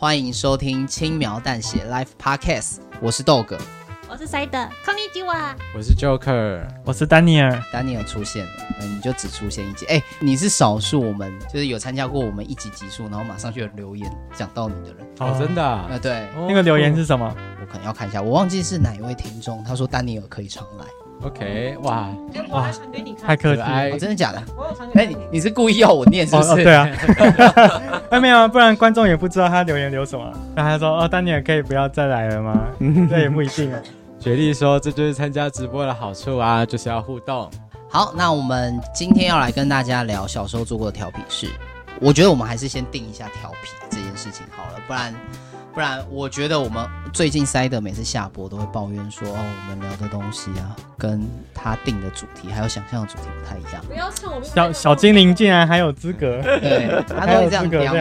欢迎收听轻描淡写 Life Podcast，我是豆哥，我是塞德，康尼基瓦，我是 Joker，我是丹尼尔，丹尼尔出现了，那你就只出现一集，哎，你是少数我们就是有参加过我们一集集数，然后马上就有留言讲到你的人。哦，真的啊，啊对，那个留言是什么？我可能要看一下，我忘记是哪一位听众，他说丹尼尔可以常来。OK，哇哇，传给你看，太客气，真的假的？哎，你你是故意要我念是不是？对啊，哎没有，不然观众也不知道他留言留什么。那他说哦，丹尼尔可以不要再来了吗？这也不一定啊。雪莉说这就是参加直播的好处啊，就是要互动。好，那我们今天要来跟大家聊小时候做过的调皮事。我觉得我们还是先定一下调皮这件事情好了，不然。不然，我觉得我们最近塞的每次下播都会抱怨说，哦，我们聊的东西啊，跟他定的主题还有想象的主题不太一样。不要趁我们小小精灵竟然还有资格，对，他都会这样讲。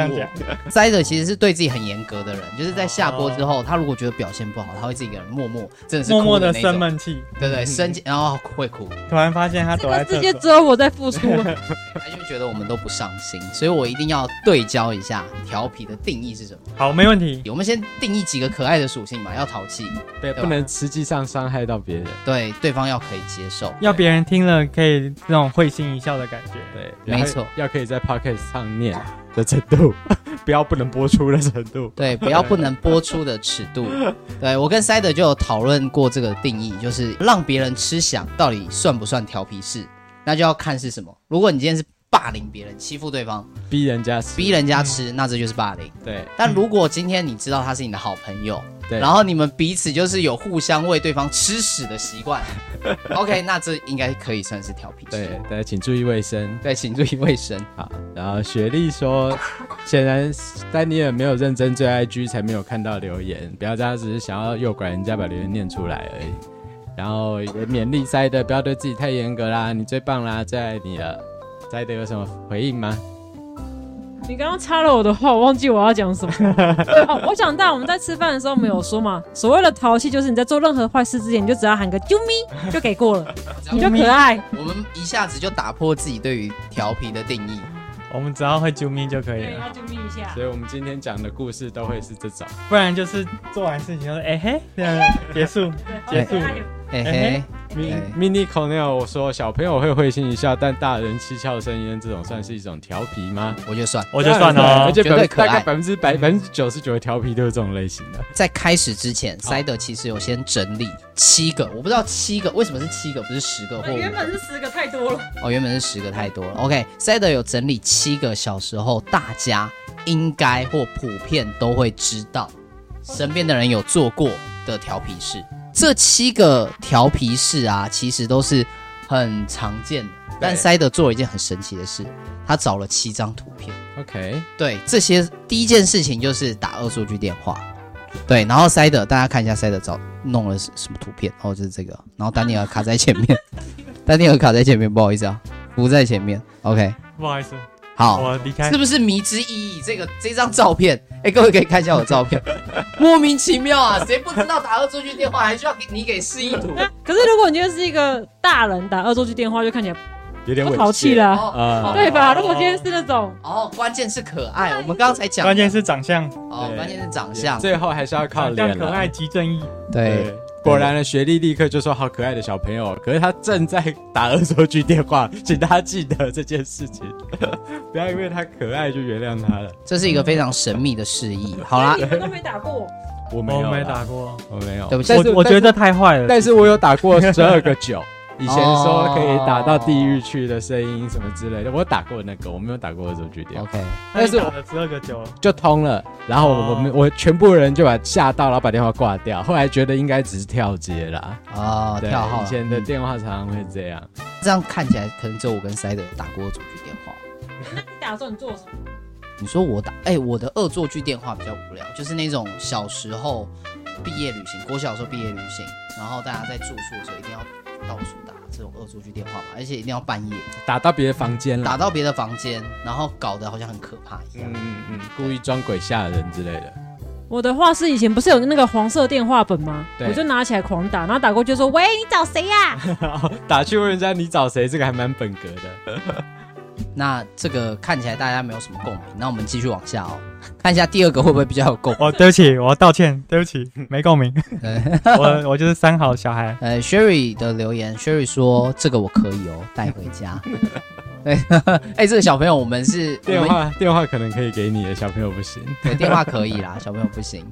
塞的其实是对自己很严格的人，就是在下播之后，他如果觉得表现不好，他会自己一个人默默，真的是默默的生闷气，对对，生气然后会哭。突然发现他躲在世界只有我在付出，他就觉得我们都不上心，所以我一定要对焦一下调皮的定义是什么。好，没问题。我们先定义几个可爱的属性嘛，要淘气，对，不能实际上伤害到别人，对，对方要可以接受，要别人听了可以那种会心一笑的感觉，对，没错，要可以在 podcast 上念的程度，不要不能播出的程度，对，不要不能播出的尺度，对，我跟塞德就有讨论过这个定义，就是让别人吃响到底算不算调皮事，那就要看是什么。如果你今天是。霸凌别人，欺负对方，逼人家吃，逼人家吃，嗯、那这就是霸凌。对，但如果今天你知道他是你的好朋友，对，然后你们彼此就是有互相喂对方吃屎的习惯，OK，那这应该可以算是调皮。对，大家请注意卫生。对，请注意卫生。好，然后雪莉说，显然丹尼尔没有认真追 IG，才没有看到留言。不要这样，只是想要诱拐人家把留言念出来而已。然后也勉励塞的，不要对自己太严格啦，你最棒啦，最爱你了。塞德有什么回应吗？你刚刚插了我的话，我忘记我要讲什么。哦，我想到我们在吃饭的时候没有说嘛，所谓的淘气就是你在做任何坏事之前，你就只要喊个啾咪 就给过了，你就可爱。我们一下子就打破自己对于调皮的定义，我们只要会啾咪就可以了。要啾咪一下。所以我们今天讲的故事都会是这种，不然就是做完事情就说哎嘿这样结束结束。嘿嘿，Mini Cornell 我说小朋友会会心一笑，但大人七窍生烟，这种算是一种调皮吗？我觉得算，我觉得算哦，而且绝对可爱，大概百分之百百分之九十九的调皮都是这种类型的。在开始之前，，Side 其实有先整理七个，我不知道七个为什么是七个，不是十个或原本是十个太多了。哦，原本是十个太多了。OK，塞德有整理七个小时候大家应该或普遍都会知道，身边的人有做过的调皮事。这七个调皮事啊，其实都是很常见的。但塞德做了一件很神奇的事，他找了七张图片。OK，对，这些第一件事情就是打恶作剧电话。对，然后塞德，大家看一下塞德找弄了什么图片？哦，就是这个。然后丹尼尔卡在前面，丹尼尔卡在前面，不好意思啊，不在前面。OK，不好意思。好，我离开。是不是迷之意义？这个这张照片，哎，各位可以看一下我的照片，莫名其妙啊！谁不知道打恶作剧电话还需要给你给示意图？可是如果你今天是一个大人打恶作剧电话，就看起来有点不淘气了，啊，对吧？如果今天是那种，哦，关键是可爱。我们刚刚才讲，关键是长相，哦，关键是长相，最后还是要靠脸。可爱即正义，对。果然呢，雪莉立刻就说：“好可爱的小朋友。”可是他正在打恶作剧电话，请大家记得这件事情，不要因为他可爱就原谅他了。这是一个非常神秘的示意。好啦，你们都没打过，我没有，没打过，我没有。对不起，我我觉得太坏了。但是我有打过十二个九。以前说可以打到地狱去的声音什么之类的，我打过那个，我没有打过恶作剧电话。OK，但是我十二个九就通了，然后我们我全部人就把吓到，然后把电话挂掉。后来觉得应该只是跳接啦。哦，跳号。以前的电话常常会这样。这样看起来可能只有我跟塞德打过恶作剧电话。那你打的时候你做什么？你说我打，哎，我的恶作剧电话比较无聊，就是那种小时候毕业旅行，国小时候毕业旅行，然后大家在住宿的时候一定要到处打。这种恶作剧电话嘛，而且一定要半夜打到别的房间，打到别的房间，然后搞得好像很可怕一样，嗯嗯嗯，故意装鬼吓人之类的。我的话是以前不是有那个黄色电话本吗？对，我就拿起来狂打，然后打过去就说：“喂，你找谁呀？” 打去问人家你找谁，这个还蛮本格的。那这个看起来大家没有什么共鸣，那我们继续往下哦，看一下第二个会不会比较有共鸣。哦，对不起，我道歉，对不起，没共鸣。我我就是三好小孩。呃，Sherry 的留言，Sherry 说这个我可以哦，带回家。对，哎，这个小朋友我们是电话电话可能可以给你的，小朋友不行。对，电话可以啦，小朋友不行。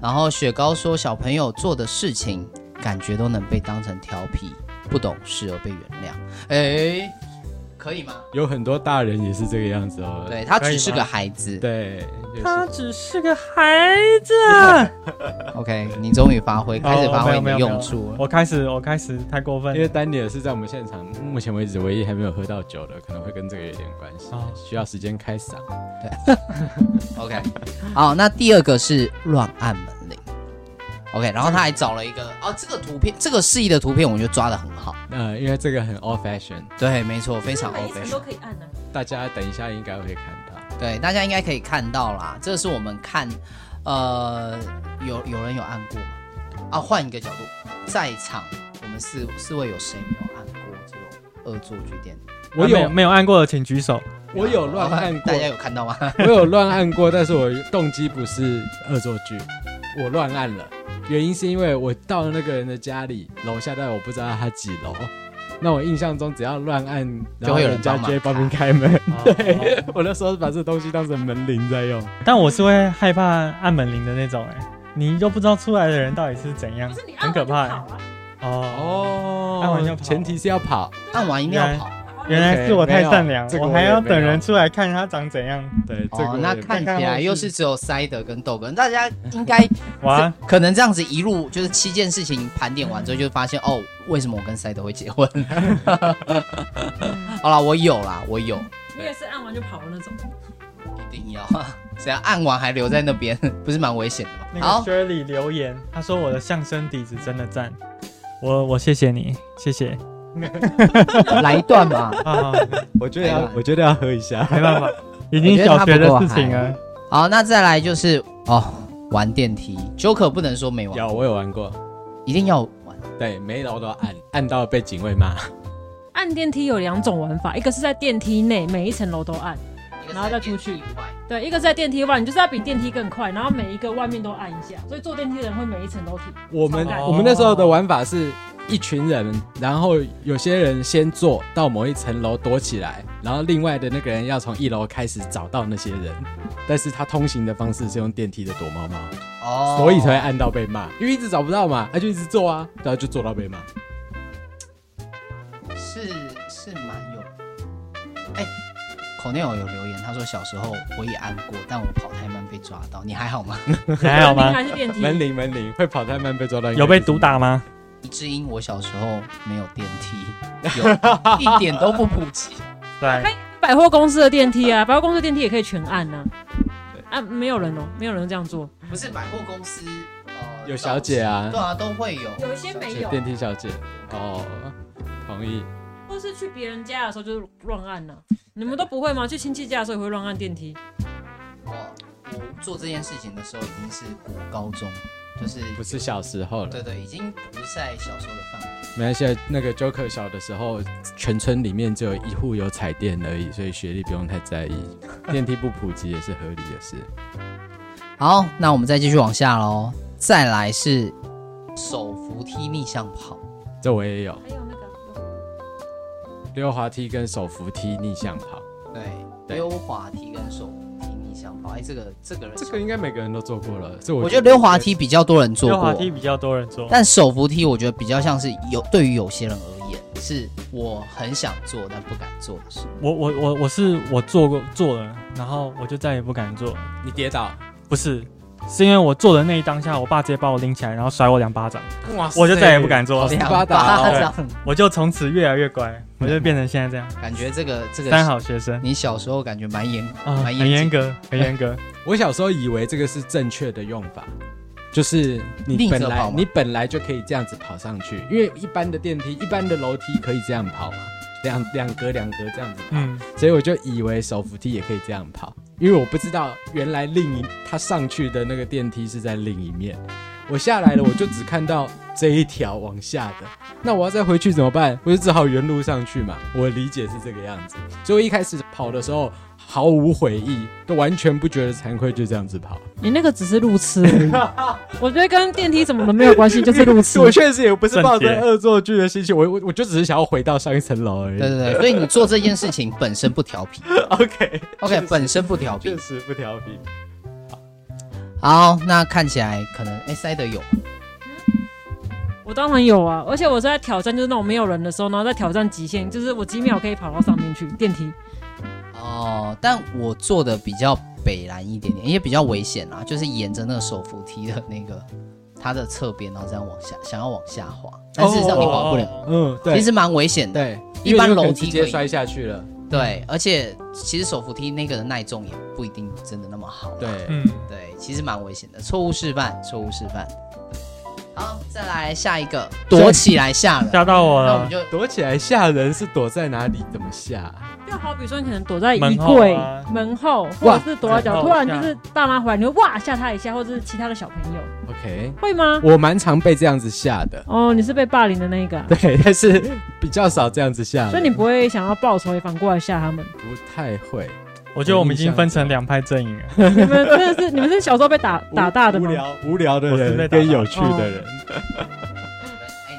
然后雪糕说，小朋友做的事情，感觉都能被当成调皮、不懂事而被原谅。哎。可以吗？有很多大人也是这个样子哦。对，他只是个孩子。对，他只是个孩子。OK，你终于发挥，开始发挥你的用处。我开始，我开始太过分。因为丹尼尔是在我们现场目前为止唯一还没有喝到酒的，可能会跟这个有点关系。哦，需要时间开嗓。对。OK，好，那第二个是乱按门。OK，然后他还找了一个哦，这个图片，这个示意的图片，我觉得抓的很好。嗯，因为这个很 old fashion。对，没错，非常 old fashion。都可以按的。大家等一下应该会看到。对，大家应该可以看到啦。这个是我们看，呃，有有人有按过吗？啊，换一个角度，在场我们四四位有谁没有按过这种恶作剧电梯？我有没有按过的，请举手。我有乱按过，大家有看到吗？我有乱按过，但是我动机不是恶作剧，我乱按了。原因是因为我到了那个人的家里楼下，但我不知道他几楼。那我印象中，只要乱按，就会有人家直接帮忙开门。对，我那时候把这东西当成门铃在用。但我是会害怕按门铃的那种，哎，你都不知道出来的人到底是怎样，很可怕。哦哦，按完要跑，前提是要跑，按完一定要跑。原来是我太善良，我还要等人出来看他长怎样。对，这那看起来又是只有塞德跟豆哥，大家应该 哇，可能这样子一路就是七件事情盘点完之后，就发现哦，为什么我跟塞德会结婚？好了，我有啦，我有。你也是按完就跑的那种？一定要，只要按完还留在那边，不是蛮危险的吗？好，Shirley 留言，他说我的相声底子真的赞，我我谢谢你，谢谢。来一段吧，我觉得要，我觉得要喝一下，没办法，已经小学的事情了。好，那再来就是哦，玩电梯，Joker 不能说没玩，有我有玩过，一定要玩，对，每一楼都要按，按到被警卫骂。按电梯有两种玩法，一个是在电梯内每一层楼都按，然后再出去，对，一个是在电梯外，你就是要比电梯更快，然后每一个外面都按一下，所以坐电梯的人会每一层都停。我们我们那时候的玩法是。一群人，然后有些人先坐到某一层楼躲起来，然后另外的那个人要从一楼开始找到那些人，但是他通行的方式是用电梯的躲猫猫，哦，所以才会按到被骂，因为一直找不到嘛，他就一直坐啊，然后就坐到被骂，是是蛮有，哎，口内有有留言，他说小时候我也按过，但我跑太慢被抓到，你还好吗？你 还好吗？还是电梯？门铃门铃会跑太慢被抓到，有被毒打吗？一只因我小时候没有电梯，有一点都不普及。对，开百货公司的电梯啊，百货公司的电梯也可以全按呢。啊，没有人哦，没有人这样做。不是百货公司，呃，有小姐啊，对啊，都会有。有一些没有电梯小姐哦，同意。或是去别人家的时候就是乱按呢？你们都不会吗？去亲戚家的时候也会乱按电梯？我我做这件事情的时候已经是国高中。就是不是小时候了，对对，已经不在小时候的范围。没关系，那个 Joker 小的时候，全村里面只有一户有彩电而已，所以学历不用太在意。电梯不普及也是合理的事。好，那我们再继续往下喽。再来是手扶梯逆向跑，这我也有。还有那个溜滑梯跟手扶梯逆向跑，对，溜滑梯跟手。哎，这个这个人，这个应该每个人都做过了。这我我觉得溜滑梯比较多人做过，溜滑梯比较多人做，但手扶梯我觉得比较像是有对于有些人而言，是我很想做但不敢做的事。我我我我是我做过做了，然后我就再也不敢做。你跌倒？不是。是因为我做的那一当下，我爸直接把我拎起来，然后甩我两巴掌，哇塞，我就再也不敢做。两巴掌，我就从此越来越乖，我就变成现在这样。感觉这个这个三好学生，你小时候感觉蛮严，蛮很严格，很严格。我小时候以为这个是正确的用法，就是你本来你本来就可以这样子跑上去，因为一般的电梯、一般的楼梯可以这样跑嘛，两两格两格这样子跑，所以我就以为手扶梯也可以这样跑。因为我不知道原来另一他上去的那个电梯是在另一面，我下来了，我就只看到这一条往下的，那我要再回去怎么办？我就只好原路上去嘛。我理解是这个样子，所以一开始跑的时候毫无悔意，都完全不觉得惭愧，就这样子跑。你那个只是路痴，我觉得跟电梯什么都没有关系，就是路痴。我确实也不是抱着恶作剧的心情，我我我就只是想要回到上一层楼而已。对对对，所以你做这件事情本身不调皮。OK OK，本身不调皮，确实不调皮。好，那看起来可能哎，塞德有。我当然有啊，而且我是在挑战，就是那种没有人的时候，然后在挑战极限，就是我几秒可以跑到上面去电梯。哦，但我做的比较北南一点点，也比较危险啊，就是沿着那个手扶梯的那个它的侧边，然后这样往下，想要往下滑，但事实上你滑不了。哦、嗯，对，其实蛮危险的。对，一般楼梯直接摔下去了。对，而且其实手扶梯那个的耐重也不一定真的那么好。对，嗯，对，其实蛮危险的。错误示范，错误示范。好，再来下一个，躲起来吓人，吓到我了。那我们就躲起来吓人是躲在哪里？怎么吓？就好比说，你可能躲在衣门后柜啊门后，或者是躲在角，哇突然就是爸妈回来，你会哇吓他一下，或者是其他的小朋友 OK，会吗？我蛮常被这样子吓的。哦，你是被霸凌的那一个啊，对，但是比较少这样子吓的，所以你不会想要报仇，也反过来吓他们。不太会。我觉得我们已经分成两派阵营了。你们真的是，你们是小时候被打打大的吗？无聊无聊的人跟有趣的人，哎，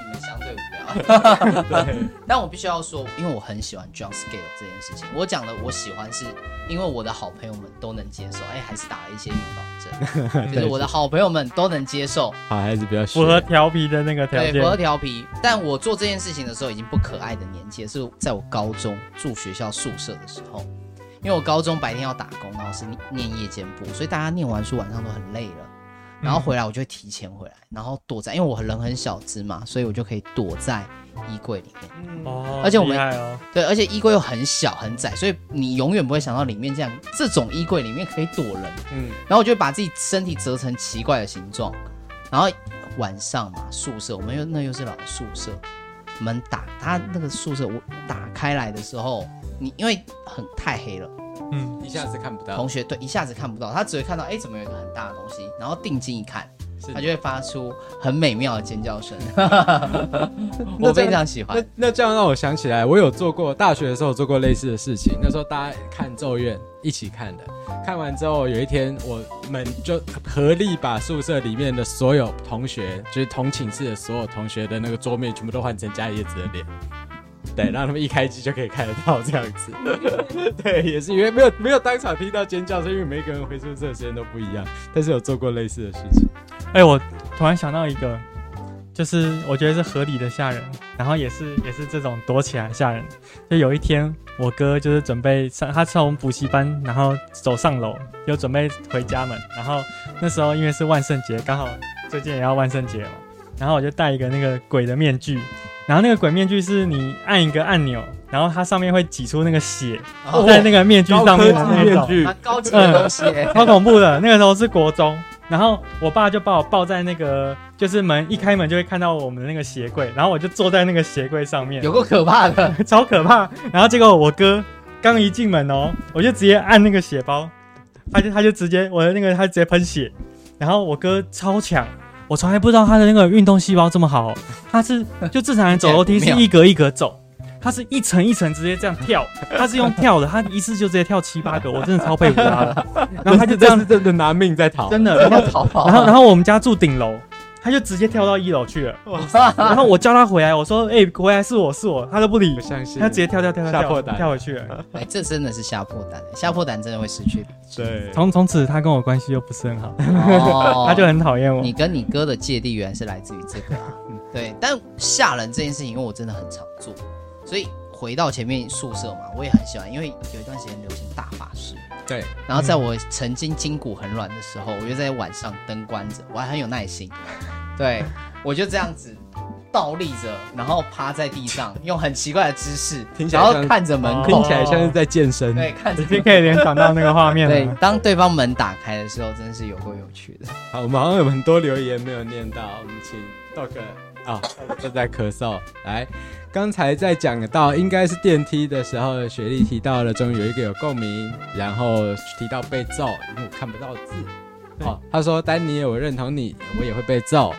你们相对无聊。对，但我必须要说，因为我很喜欢 jump scale 这件事情。我讲的我喜欢，是因为我的好朋友们都能接受。哎，还是打了一些预防针，就是我的好朋友们都能接受。好孩子比较符合调皮的那个条对，件符。合调皮。但我做这件事情的时候，已经不可爱的年纪，是在我高中住学校宿舍的时候。因为我高中白天要打工，然后是念夜间部，所以大家念完书晚上都很累了，然后回来我就会提前回来，然后躲在，因为我人很小只嘛，所以我就可以躲在衣柜里面。哦，而且我们对，而且衣柜又很小很窄，所以你永远不会想到里面这样这种衣柜里面可以躲人。嗯，然后我就把自己身体折成奇怪的形状，然后晚上嘛，宿舍我们又那又是老宿舍，门打他那个宿舍我打开来的时候，你因为很太黑了，嗯，一下子看不到同，学对一下子看不到，他只会看到哎怎么有一个很大的东西，然后定睛一看，是他就会发出很美妙的尖叫声，我非常喜欢那。那这样让我想起来，我有做过大学的时候有做过类似的事情。那时候大家看《咒怨》一起看的，看完之后有一天我们就合力把宿舍里面的所有同学，就是同寝室的所有同学的那个桌面全部都换成加叶子的脸。对，让他们一开机就可以看得到这样子。对，也是因为没有没有当场听到尖叫，是因为每个人回宿舍的时间都不一样。但是有做过类似的事情。哎，我突然想到一个，就是我觉得是合理的吓人，然后也是也是这种躲起来吓人。就有一天，我哥就是准备上，他从补习班，然后走上楼，就准备回家门。然后那时候因为是万圣节，刚好最近也要万圣节嘛，然后我就戴一个那个鬼的面具。然后那个鬼面具是你按一个按钮，然后它上面会挤出那个血，哦在那个面具上面的那种，面具蛮高级的东西耶、超恐怖的。那个时候是国中，然后我爸就把我抱在那个，就是门一开门就会看到我们的那个鞋柜，然后我就坐在那个鞋柜上面，有够可怕的。超可怕。然后结果我哥刚一进门哦，我就直接按那个血包，他就他就直接我的那个他直接喷血，然后我哥超强。我从来不知道他的那个运动细胞这么好，他是 就正常人走楼梯是一格一格走，他是一层一层直接这样跳，他是用跳的，他一次就直接跳七八个，我真的超佩服他的。然后他就这样子真的拿命在逃，真的，然然后后逃跑，然后然后我们家住顶楼，他就直接跳到一楼去了。然后我叫他回来，我说：“哎、欸，回来是我是我。”他都不理不，相信，他直接跳跳跳跳破胆跳回去了。哎，这真的是吓破胆，吓破胆真的会失去理智。对，从从此他跟我关系又不是很好，哦 他就很讨厌我。你跟你哥的芥蒂原来是来自于这个啊。对，但吓人这件事情，因为我真的很常做，所以回到前面宿舍嘛，我也很喜欢，因为有一段时间流行大法师。对，然后在我曾经筋骨很软的时候，我就在晚上灯关着，我还很有耐心。对，我就这样子倒立着，然后趴在地上，用很奇怪的姿势，听起来像然后看着门口，听起来像是在健身。对，看着已经可以联想到那个画面对了。，当对方门打开的时候，真的是有够有趣的。好，我们好像有很多留言没有念到，我们请 Dog 啊，正在咳嗽。来，刚才在讲到应该是电梯的时候，雪莉提到了，终于有一个有共鸣，然后提到被揍，因为我看不到字。好、哦，他说丹尼尔，我认同你，我也会被揍。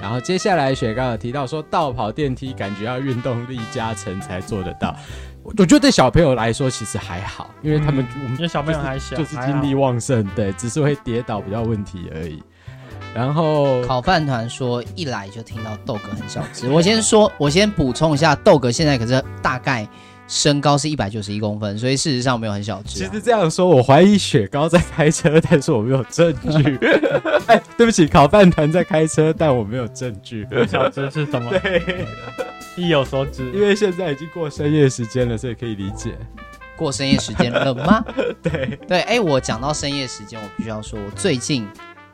然后接下来雪糕有提到说，倒跑电梯感觉要运动力加成才做得到。我觉得对小朋友来说其实还好，因为他们、嗯、因为小朋友还小，就是精力旺盛，对，只是会跌倒比较问题而已。然后烤饭团说，一来就听到豆哥很小只。我先说，我先补充一下，豆哥现在可是大概身高是一百九十一公分，所以事实上没有很小只、啊。其实这样说，我怀疑雪糕在开车，但是我没有证据。哎，对不起，烤饭团在开车，但我没有证据。小只是什么？对，意有所指。因为现在已经过深夜时间了，所以可以理解。过深夜时间了吗？对对，哎，我讲到深夜时间，我必须要说，我最近。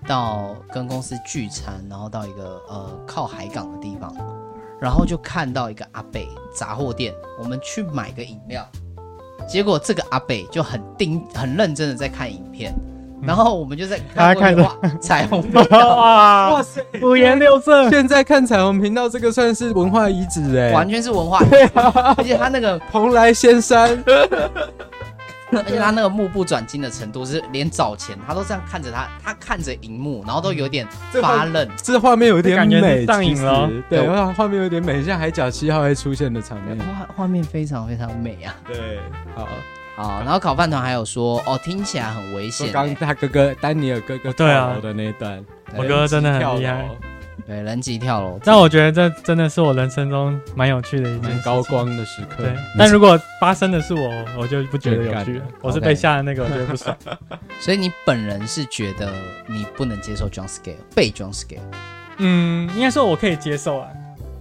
到跟公司聚餐，然后到一个呃靠海港的地方，然后就看到一个阿北杂货店，我们去买个饮料，结果这个阿北就很盯很认真的在看影片，然后我们就在他看着彩虹哇 哇塞。五颜六色，现在看彩虹频道这个算是文化遗址哎，完全是文化，而且他那个蓬莱仙山。而且他那个目不转睛的程度是，连早前他都这样看着他，他看着荧幕，然后都有点发愣。这画面有点美，上瘾了。对，画面有点美，像海角七号会出现的场面。画画面非常非常美啊。对，好，好。然后烤饭团还有说，哦，听起来很危险。刚他哥哥丹尼尔哥哥跳楼的那一段，我哥哥真的很厉害。对，人机跳楼，但我觉得这真的是我人生中蛮有趣的一件高光的时刻。对，但如果发生的是我，我就不觉得有趣。我是被吓的那个，我觉得不爽。所以你本人是觉得你不能接受 jump scale，被 jump scale？嗯，应该说我可以接受啊。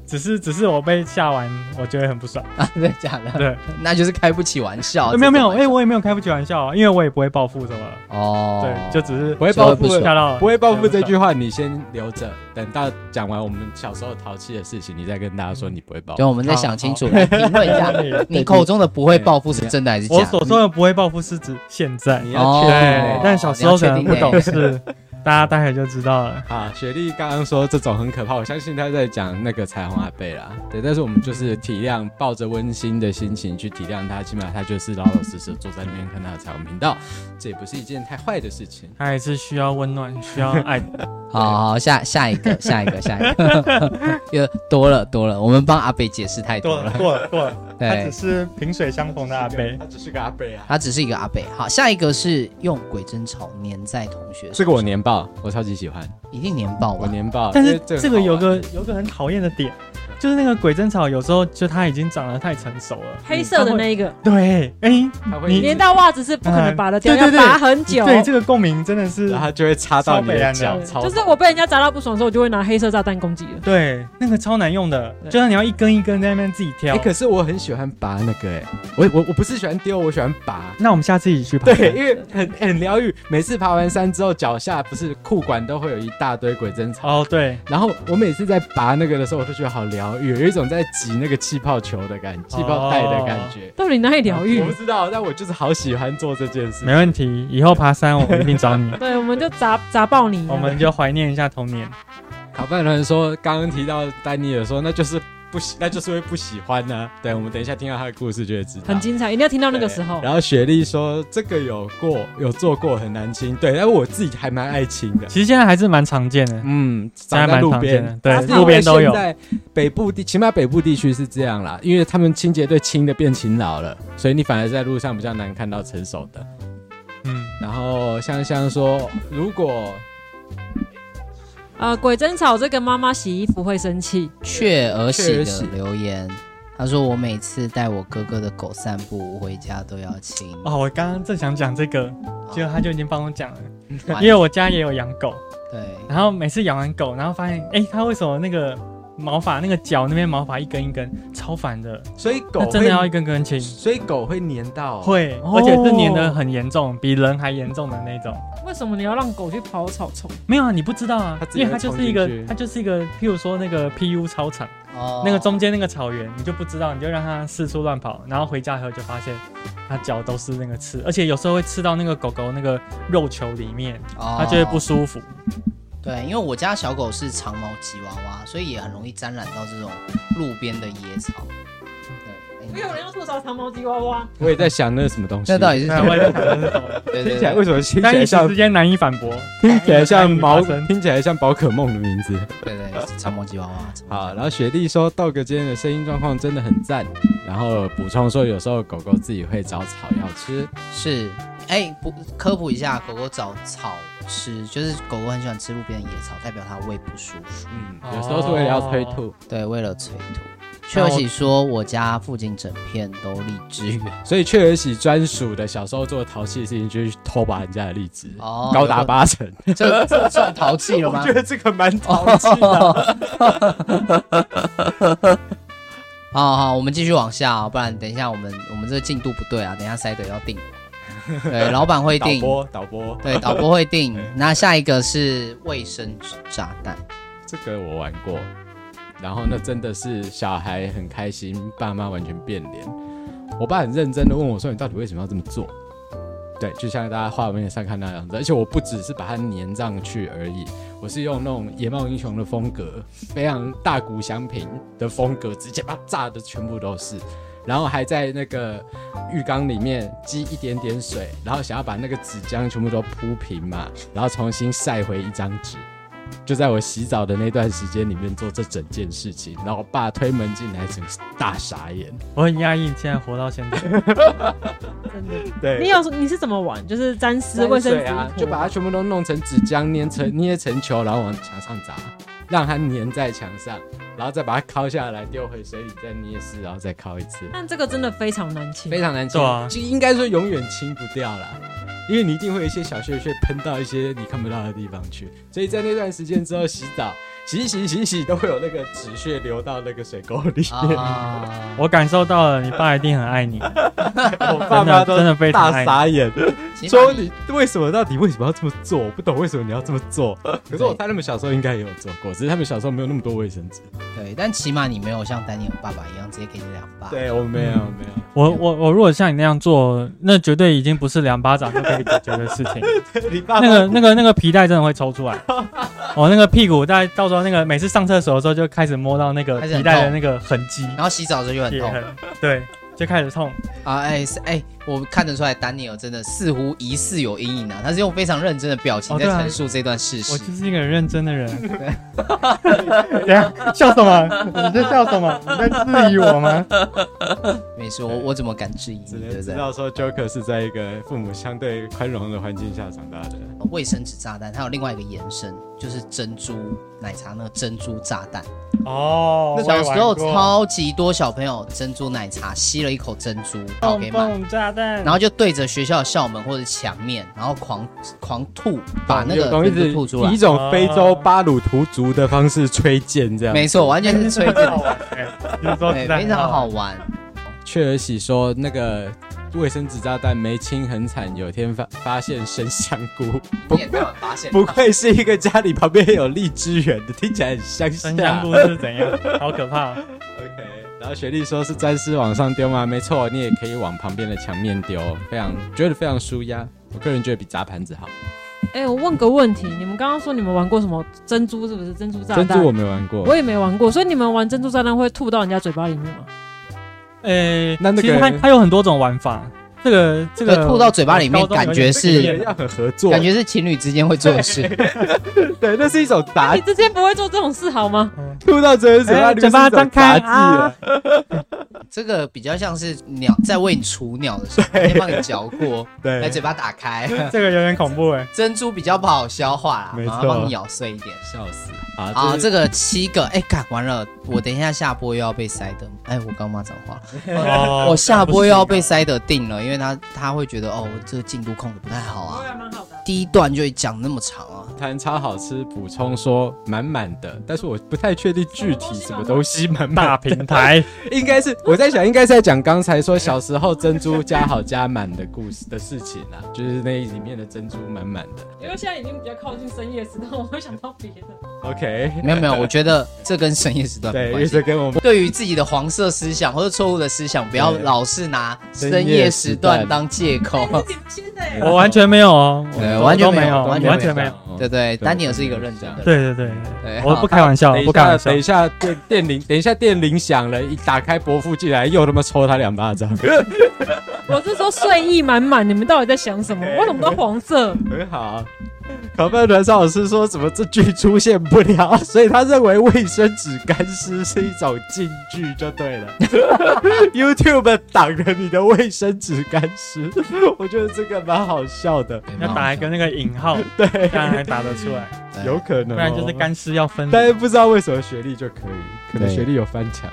只是只是我被吓完，我觉得很不爽啊！真的假的？对，那就是开不起玩笑。没有没有，哎，我也没有开不起玩笑啊，因为我也不会报复什么。哦，对，就只是不会报复，吓到，不会报复这句话，你先留着，等到讲完我们小时候淘气的事情，你再跟大家说你不会报复。对，我们再想清楚，来评论一下，你 口中的不会报复是真的还是假的？我所说的不会报复是指现在，你要确定，但小时候可能不懂事。大家待会就知道了啊！雪莉刚刚说这种很可怕，我相信她在讲那个彩虹阿贝啦。对，但是我们就是体谅，抱着温馨的心情去体谅他，起码他就是老老实实坐在那边看他的彩虹频道，这也不是一件太坏的事情。他还是需要温暖，需要爱的。好好，下下一个，下一个，下一个，又多了多了，我们帮阿贝解释太多了，过了过了。对，他只是萍水相逢的阿贝，他只是个阿贝啊，他只是一个阿贝。好，下一个是用鬼针草粘在同学，这个我年报。我超级喜欢，一定年报，我年报。但是这个有个有个很讨厌的点，就是那个鬼针草有时候就它已经长得太成熟了，黑色的那一个。对，哎，你连到袜子是不可能拔得掉，要拔很久。对，这个共鸣真的是，然后就会插到你的脚。就是我被人家砸到不爽的时候，我就会拿黑色炸弹攻击了。对，那个超难用的，就是你要一根一根在那边自己挑。哎，可是我很喜欢拔那个，哎，我我我不是喜欢丢，我喜欢拔。那我们下次一起去爬。对，因为很很疗愈。每次爬完山之后，脚下不是裤管都会有一大堆鬼针草。哦，对。然后我每次在拔那个的时候，我就觉得好疗愈，有一种在挤那个气泡球的感觉，气泡袋的感觉。到底哪里疗愈？我不知道，但我就是好喜欢做这件事。没问题，以后爬山我们一定找你。对，我们就砸砸爆你。我们就怀念一下童年。卡贝伦说，刚刚提到丹尼尔说，那就是。不喜，那就是会不喜欢呢、啊。对，我们等一下听到他的故事就会知道，很精彩，一定要听到那个时候。然后雪莉说这个有过，有做过，很难清。对，但是我自己还蛮爱清的。其实现在还是蛮常见的，嗯，在路边，对，路边都有。在北部地，起码北部地区是这样啦，因为他们清洁队清的变勤劳了，所以你反而在路上比较难看到成熟的。嗯，然后香香说，如果。呃，鬼争吵这个妈妈洗衣服会生气。雀儿喜的留言，他说我每次带我哥哥的狗散步回家都要亲。哦，我刚刚正想讲这个，结果他就已经帮我讲了，哦、因为我家也有养狗。对。然后每次养完狗，然后发现，哎，他为什么那个？毛发那个脚那边毛发一根一根超烦的，所以狗真的要一根根清，所以狗会粘到，会，而且是粘得很严重，比人还严重的那种。为什么你要让狗去跑草丛？没有啊，你不知道啊，因为它就是一个，它就是一个，譬如说那个 PU 操场，哦那个中间那个草原，你就不知道，你就让它四处乱跑，然后回家以后就发现它脚都是那个刺，而且有时候会刺到那个狗狗那个肉球里面，它就会不舒服。对，因为我家小狗是长毛吉娃娃，所以也很容易沾染到这种路边的野草。对，没有人要吐槽长毛吉娃娃，我也在想那是什么东西，那到底是什么？听起来对为什么听起但一时来像之间难以反驳。听起来像毛难以发声听起来像宝可梦的名字。对对，长毛吉娃娃。好，然后雪莉说道哥今天的声音状况真的很赞，然后补充说有时候狗狗自己会找草要吃，是，哎，不科普一下，狗狗找草吃，就是狗狗很喜欢吃路边的野草，代表它胃不舒服。嗯，有时候是为了要催吐，对，为了催吐。雀儿喜说，我家附近整片都荔枝园，所以雀儿喜专属的小时候做的淘气的事情就是偷拔人家的荔枝，哦高达八成。这这算淘气了吗？我觉得这个蛮 淘气的。好好，我们继续往下不然等一下我们我们这个进度不对啊，等一下塞德要定。对，老板会定。导播，导播。对，导播会定。那下一个是卫生纸炸弹，这个我玩过。然后那真的是小孩很开心，爸妈完全变脸。我爸很认真的问我说：“你到底为什么要这么做？”对，就像大家画面上看那样子。而且我不只是把它粘上去而已，我是用那种野猫英雄的风格，非常大鼓响平的风格，直接把它炸的全部都是。然后还在那个浴缸里面积一点点水，然后想要把那个纸浆全部都铺平嘛，然后重新晒回一张纸。就在我洗澡的那段时间里面做这整件事情，然后我爸推门进来，整个大傻眼。我很压抑，你现在活到现在，真的。对，你有你是怎么玩？就是沾湿卫生纸啊，就把它全部都弄成纸浆，捏成捏成球，然后往墙上砸，让它粘在墙上，然后再把它敲下来，丢回水里，再捏湿，然后再敲一次。但这个真的非常难清，非常难清，啊，就应该说永远清不掉了。因为你一定会有一些小屑屑喷到一些你看不到的地方去，所以在那段时间之后洗澡，洗洗洗洗都会有那个纸屑流到那个水沟里面。啊、我感受到了，你爸一定很爱你。我爸妈都真的非常大傻眼，你说你为什么到底为什么要这么做？我不懂为什么你要这么做。可是我猜他们小时候应该也有做过，只是他们小时候没有那么多卫生纸。对，但起码你没有像丹尼尔爸爸一样直接给你两巴。对，我没有，嗯、没有。我我我如果像你那样做，那绝对已经不是两巴掌就可以解决的事情。你爸那个那个那个皮带真的会抽出来。哦，那个屁股大概到时候那个每次上厕所的时候就开始摸到那个皮带的那个痕迹，然后洗澡的时候就很痛。对，就开始痛。啊，哎、欸、哎、欸，我看得出来丹尼尔真的似乎疑似有阴影啊，他是用非常认真的表情在陈述这段事实。哦啊、我就是一个很认真的人。对，笑什么？你在笑什么？你在质疑我吗？没事，我我怎么敢质疑？不知道说 Joker 是在一个父母相对宽容的环境下长大的。卫生纸炸弹，它有另外一个延伸，就是珍珠奶茶那个珍珠炸弹。哦，小时候超级多小朋友珍珠奶茶吸了一口珍珠，倒给满然后就对着学校的校门或者墙面，然后狂狂吐，把那个东西吐出来，以一种非洲巴鲁图族的方式吹箭，这样。没错，完全是吹箭，对，非常好玩。雀儿喜说那个。卫生纸炸弹没清很惨，有天发发现生香菇，不发现，不愧是一个家里旁边有荔枝园的，听起来很香。生香菇是怎样？好可怕。OK，然后雪莉说是沾湿往上丢吗？没错，你也可以往旁边的墙面丢，非常觉得非常舒压。我个人觉得比砸盘子好。哎、欸，我问个问题，你们刚刚说你们玩过什么珍珠？是不是珍珠炸弹？珍珠我没玩过，我也没玩过，所以你们玩珍珠炸弹会吐到人家嘴巴里面吗？哎、欸，那那个其实它它有很多种玩法，这个这个吐到嘴巴里面，感觉是要很合作，感觉是情侣之间会做的事。对，那是一种杂。你之间不会做这种事好吗？吐到嘴嘴巴里，嘴巴张开啊！这个比较像是鸟在喂你雏鸟的时候，先帮你嚼过，对，来嘴巴打开。这个有点恐怖哎。珍珠比较不好消化啦，没错，帮你咬碎一点，笑死。啊，这个七个，哎，干完了，我等一下下播又要被塞的，哎，我刚骂脏话，哦、我下播又要被塞的定了，因为他他会觉得哦，这个进度控的不太好啊。蛮好的。第一段就讲那么长啊，谈超好吃，补充说满满的，但是我不太确定具体什么东西满满。大平台 应该是我在想，应该是在讲刚才说小时候珍珠加好加满的故事的事情啊，就是那里面的珍珠满满的。因为现在已经比较靠近深夜时段，我会想到别的。OK，没有没有，我觉觉得这跟深夜时段 对，也是跟我们对于自己的黄色思想或者错误的思想，不要老是拿深夜时段当借口。我完全没有哦，对，完全没有，完全没有。哦。对对，丹尼尔是一个认真的。对对对，对我不开玩笑，不开玩笑下，等。一下电电铃，等一下电铃响了，一打开伯父进来，又他妈抽他两巴掌。我是说睡意满满，你们到底在想什么？为什么都黄色？很好。考饭团邵老师说怎么这句出现不了，所以他认为卫生纸干湿是一种禁句就对了。YouTube 挡着你的卫生纸干湿，我觉得这个蛮好笑的。要打一个那个引号，对，这样才打得出来，有可能、哦，不然就是干湿要分。但是不知道为什么学历就可以，可能对学历有翻墙。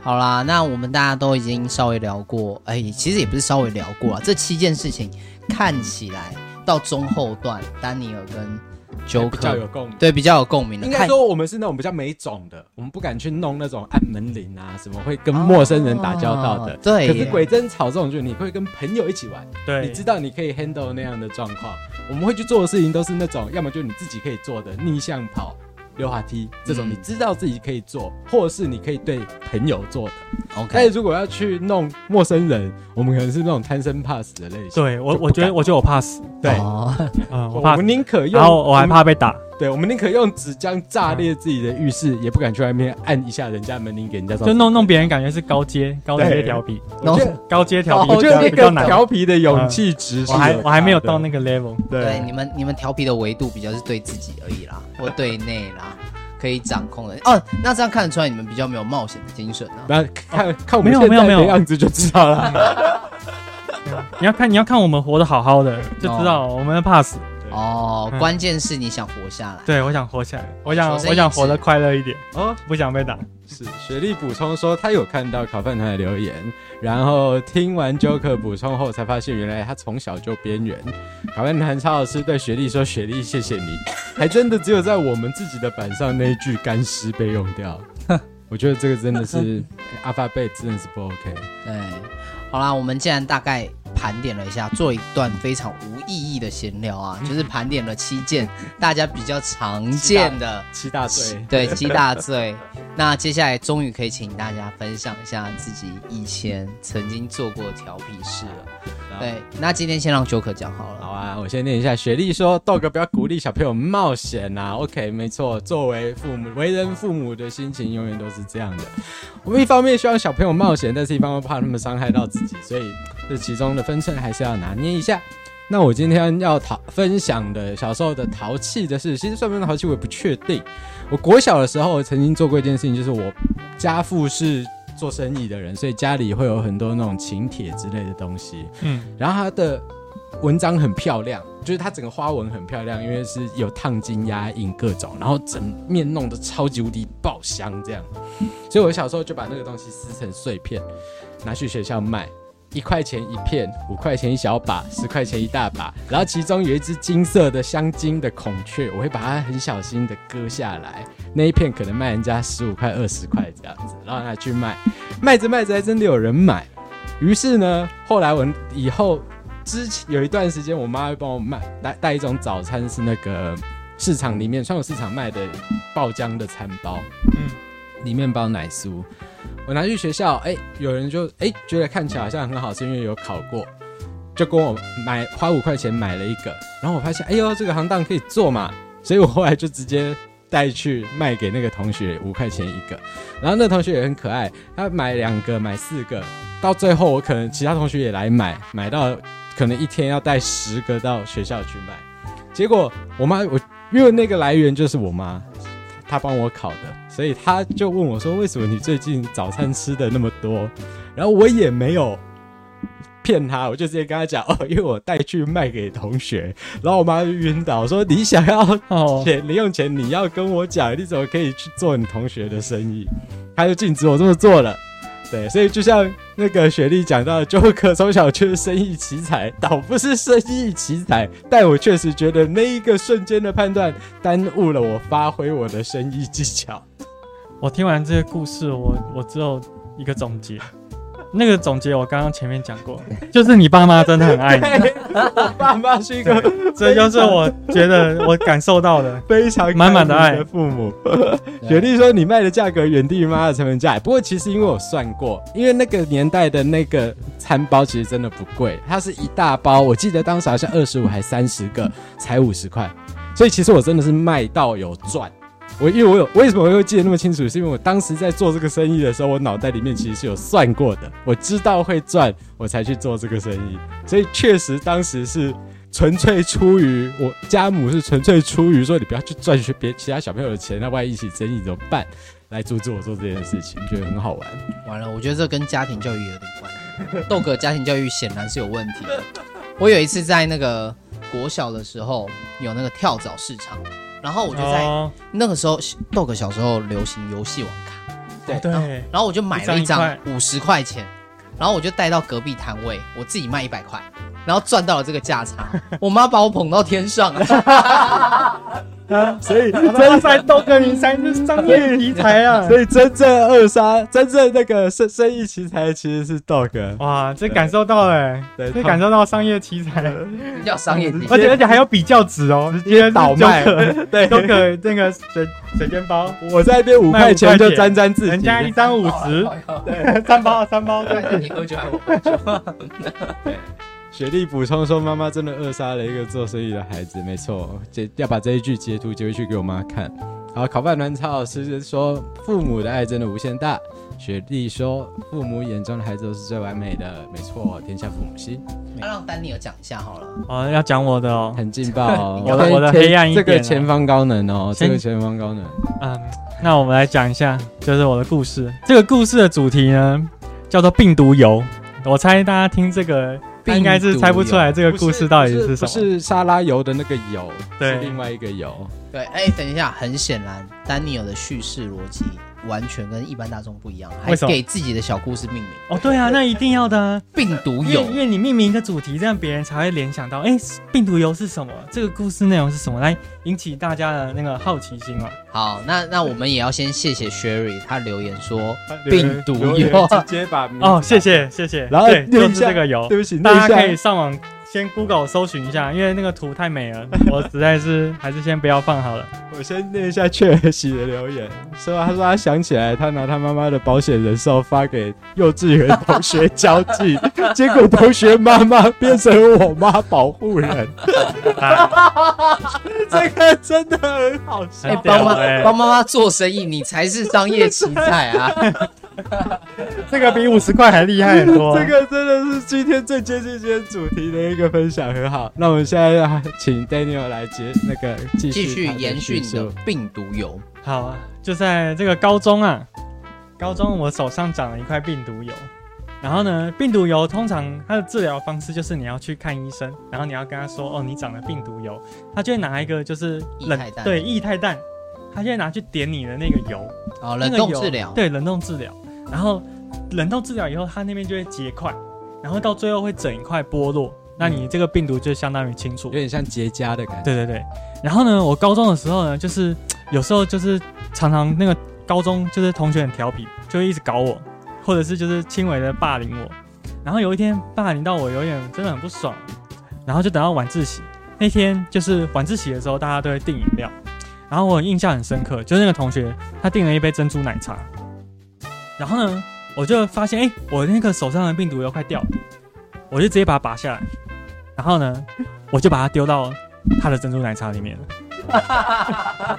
好啦，那我们大家都已经稍微聊过，哎、其实也不是稍微聊过啊，这七件事情看起来到中后段，丹尼尔跟 Joker 比较有共鸣。对比较有共鸣应该说我们是那种比较没种的，我们不敢去弄那种按门铃啊，什么会跟陌生人打交道的。哦对，可是鬼争吵这种，就是你会跟朋友一起玩，对，你知道你可以 handle 那样的状况。我们会去做的事情都是那种，要么就你自己可以做的逆向跑、溜滑梯这种，嗯你知道自己可以做，或者是你可以对朋友做的。OK，但是如果要去弄陌生人，我们可能是那种贪生怕死的类型。对我我觉得我觉得我怕死，对，我怕我，宁可用，然后我还怕被打。对，我们宁可用纸浆炸裂自己的浴室，也不敢去外面按一下人家门铃给人家。就弄弄别人，感觉是高阶高阶调皮，高阶调皮，我觉得那个。调皮的勇气值是我还有我还没有到那个 level。对，对你们你们调皮的维度比较是对自己而已啦，或对内啦，可以掌控的。哦，那这样看得出来你们比较没有冒险的精神啊。那看看我们没有现在没有没有的样子就知道了。你要看你要看我们活得好好的，就知道我们怕死。哦，嗯关键是你想活下来。对，我想活下来，我想我想活得快乐一点，哦，不想被打。是雪莉补充说，他有看到烤饭团的留言，然后听完 Joker 补充后，才发现原来他从小就边缘。烤饭团超老师对雪莉说：“雪莉，谢谢你。”还真的只有在我们自己的板上那一句干尸被用掉。我觉得这个真的是阿发贝真的是不 OK。对，好啦，我们既然大概盘点了一下，做一段非常无意义的闲聊啊，就是盘点了七件大家比较常见的 七大罪，对七大罪。那接下来终于可以请大家分享一下自己以前曾经做过调皮事了。对，那今天先让 Joker 讲好了。好啊，我先念一下。雪莉说：“Dog 不要鼓励小朋友冒险啊。”OK，没错，作为父母，为人父母的心情永远都是这样的。我们一方面希望小朋友冒险，但是一方面怕他们伤害到自己，所以这其中的分寸还是要拿捏一下。那我今天要淘分享的小时候的淘气的事，其实算不算淘气我也不确定。我国小的时候曾经做过一件事情，就是我家父是做生意的人，所以家里会有很多那种请帖之类的东西。嗯，然后他的文章很漂亮，就是它整个花纹很漂亮，因为是有烫金压印各种，然后整面弄得超级无敌爆香这样。所以我小时候就把那个东西撕成碎片，拿去学校卖。一块钱一片，五块钱一小把，十块钱一大把。然后其中有一只金色的镶金的孔雀，我会把它很小心的割下来，那一片可能卖人家十五块、二十块这样子，然后拿去卖。卖着卖着还真的有人买。于是呢，后来我以后之前有一段时间，我妈会帮我卖带带一种早餐，是那个市场里面传统市场卖的爆浆的餐包，嗯，里面包奶酥。我拿去学校，哎、有人就哎、觉得看起来好像很好吃，因为有烤过，就跟我买花五块钱买了一个。然后我发现，哎呦，这个行当可以做嘛，所以我后来就直接带去卖给那个同学，五块钱一个。然后那同学也很可爱，他买两个，买四个，到最后我可能其他同学也来买，买到可能一天要带十个到学校去卖。结果我妈我因为那个来源就是我妈。她帮我烤的，所以他就问我说：“为什么你最近早餐吃的那么多？”然后我也没有骗他，我就直接跟他讲：“哦，因为我带去卖给同学。”然后我妈就晕倒说：“你想要钱零用钱，你要跟我讲，你怎么可以去做你同学的生意？”他就禁止我这么做了。对，所以就像那个雪莉讲到，Joker 从小就是生意奇才，倒不是生意奇才，但我确实觉得那一个瞬间的判断耽误了我发挥我的生意技巧。我听完这个故事，我我只有一个总结。那个总结我刚刚前面讲过，就是你爸妈真的很爱你。我爸妈是一个，这就是我觉得我感受到的 非常满满的爱的父母。雪莉说：“你卖的价格远低于妈的成本价。”不过其实因为我算过，因为那个年代的那个餐包其实真的不贵，它是一大包，我记得当时好像二十五还三十个才五十块。所以其实我真的是卖到有赚。我因为我有为什么我会记得那么清楚，是因为我当时在做这个生意的时候，我脑袋里面其实是有算过的，我知道会赚，我才去做这个生意。所以确实当时是纯粹出于我家母是纯粹出于说，你不要去赚别其他小朋友的钱，那万一一起生意怎么办？来阻止我做这件事情，觉得很好玩。完了，我觉得这跟家庭教育有点关。豆哥家庭教育显然是有问题的。我有一次在那个国小的时候，有那个跳蚤市场。然后我就在那个时候，豆哥小时候流行游戏网卡，对。对，然后我就买了一张五十块钱，然后我就带到隔壁摊位，我自己卖一百块，然后赚到了这个价差，我妈把我捧到天上。了。啊，所以真在豆哥你才是商业奇才啊！所以真正二杀、真正那个生生意奇才其实是豆哥。哇，这感受到了，对，这感受到商业奇才，叫商业而且而且还有比较值哦，直接倒卖。对，豆哥那个水水煎包，我在那边五块钱就沾沾自喜，人家一张五十，对，三包三包，对，你喝酒还我喝酒。雪莉补充说：“妈妈真的扼杀了一个做生意的孩子，没错，这要把这一句截图截回去给我妈看。”好，烤饭团超老师说：“父母的爱真的无限大。”雪莉说：“父母眼中的孩子都是最完美的，没错，天下父母心。”那让丹尼尔讲一下好了。哦，要讲我的哦，很劲爆哦，我的我的黑暗一点，这个前方高能哦，这个前方高能。嗯，那我们来讲一下，就是我的故事。这个故事的主题呢，叫做病毒游。我猜大家听这个。应该是猜不出来这个故事到底是什么，是，是，是沙拉油的那个油，对，是另外一个油。对，哎、欸，等一下，很显然，丹尼尔的叙事逻辑完全跟一般大众不一样，还给自己的小故事命名。哦，对啊，那一定要的、啊。病毒油，因为你命名一个主题，这样别人才会联想到，哎、欸，病毒油是什么？这个故事内容是什么？来引起大家的那个好奇心嘛。好，那那我们也要先谢谢 Sherry，他留言说病毒油，直接把哦，谢谢谢谢，然后对，就是这个油，对不起，大家可以上网。先 Google 搜寻一下，因为那个图太美了，我实在是还是先不要放好了。我先念一下雀儿喜的留言，说他说他想起来，他拿他妈妈的保险人寿发给幼稚园同学交际，结果同学妈妈变成我妈保护人，这个真的很好笑。帮妈帮妈妈做生意，你才是商业奇才啊！这个比五十块还厉害很多。这个真的是今天最接近今天主题的一个分享，很好。那我们现在要请 Daniel 来接那个继续延续你的病毒油。好啊，就在这个高中啊，高中我手上长了一块病毒油。然后呢，病毒油通常它的治疗方式就是你要去看医生，然后你要跟他说哦，你长了病毒油，他就会拿一个就是冷对液态氮，他就会拿去点你的那个油，哦，冷冻治疗，对，冷冻治疗。然后冷冻治疗以后，它那边就会结块，然后到最后会整一块剥落，那你这个病毒就相当于清除，有点像结痂的感觉。对对对。然后呢，我高中的时候呢，就是 有时候就是常常那个高中就是同学很调皮，就会一直搞我，或者是就是轻微的霸凌我。然后有一天霸凌到我有点真的很不爽，然后就等到晚自习那天，就是晚自习的时候，大家都会订饮料，然后我印象很深刻，就是那个同学他订了一杯珍珠奶茶。然后呢，我就发现，哎，我那个手上的病毒又快掉了，我就直接把它拔下来，然后呢，我就把它丢到他的珍珠奶茶里面了。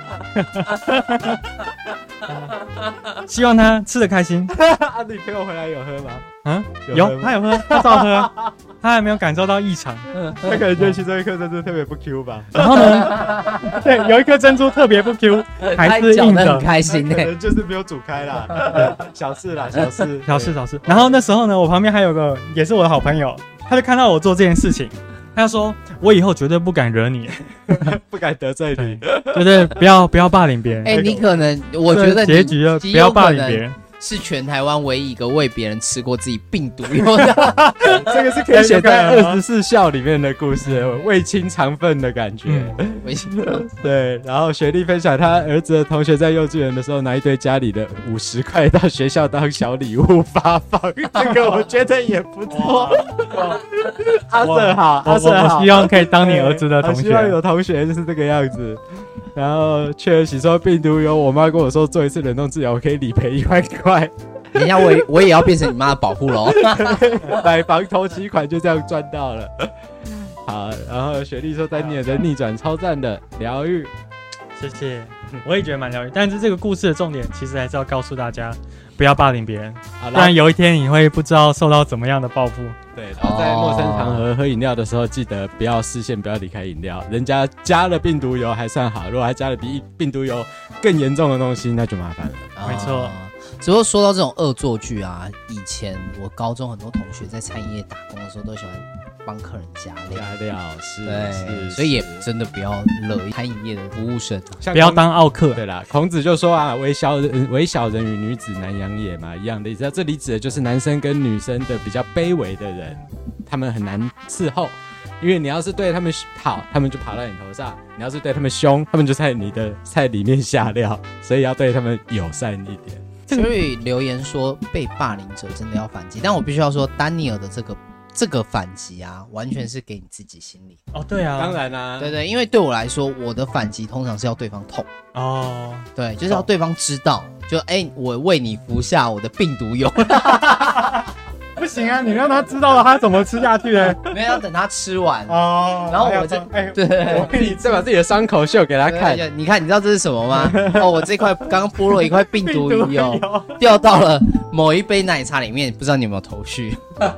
希望他吃的开心。啊，你陪我回来有喝吗？嗯，有，他有喝，他照喝，他还没有感受到异常。他可能觉得其中一颗珍珠特别不 Q 吧。然后呢，对，有一颗珍珠特别不 Q，还是硬的，很开心呢。可能就是没有煮开啦，小事啦，小事，小事，小事。然后那时候呢，我旁边还有个也是我的好朋友，他就看到我做这件事情。他就说：“我以后绝对不敢惹你，不敢得罪你，绝对不要不要霸凌别人。哎、欸，你可能我觉得结局要，不要霸凌别人。”是全台湾唯一一个为别人吃过自己病毒用的，这个是可以写在 二十四孝里面的故事，为亲肠粪的感觉。为亲对，然后雪莉分享他儿子的同学在幼稚园的时候拿一堆家里的五十块到学校当小礼物发放，这个我觉得也不错。阿瑟好，阿瑟好，我希望可以当你儿子的同学，希望有同学就是这个样子。然后确洗刷病毒有，我妈跟我说做一次冷冻治疗我可以理赔一万块。等一下我我也要变成你妈的保护喽，买房投期款就这样赚到了。好，然后雪莉说丹尼尔的逆转超赞的疗愈，谢谢，我也觉得蛮疗愈。但是这个故事的重点其实还是要告诉大家，不要霸凌别人，不然有一天你会不知道受到怎么样的报复。对，然后在陌生场合喝饮料的时候，记得不要视线不要离开饮料。人家加了病毒油还算好，如果还加了比病毒油更严重的东西，那就麻烦了。没错。只不过说到这种恶作剧啊，以前我高中很多同学在餐饮业打工的时候，都喜欢帮客人加料。加料是，对，所以也真的不要惹餐饮业的服务生，不要当奥客。对啦，孔子就说啊，微小人，微小人与女子难养也嘛，一样的意思。这里指的就是男生跟女生的比较卑微的人，他们很难伺候，因为你要是对他们好，他们就爬到你头上；你要是对他们凶，他们就在你的菜里面下料，所以要对他们友善一点。所以留言说被霸凌者真的要反击，但我必须要说，丹尼尔的这个这个反击啊，完全是给你自己心理。哦，对啊，当然啦、啊，对对，因为对我来说，我的反击通常是要对方痛。哦，对，就是要对方知道，就哎、欸，我为你服下我的病毒油。不行啊！你让他知道了，他怎么吃下去的？没有，要等他吃完哦。然后我再哎，对，我可以再把自己的伤口秀给他看。你看，你知道这是什么吗？哦，我这块刚刚剥落一块病毒油，掉到了某一杯奶茶里面，不知道你有没有头绪？嗯，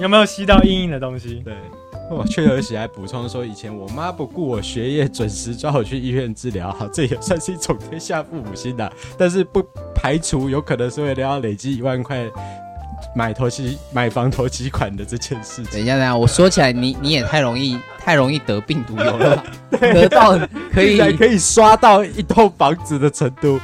有没有吸到硬硬的东西？对。我确有喜还补充说，以前我妈不顾我学业，准时抓我去医院治疗，好，这也算是一种天下父母心的。但是不排除有可能是为了要累积一万块。买头期买房头期款的这件事情，等一下，等一下，我说起来，你你也太容易太容易得病毒油了，得到可以可以刷到一栋房子的程度。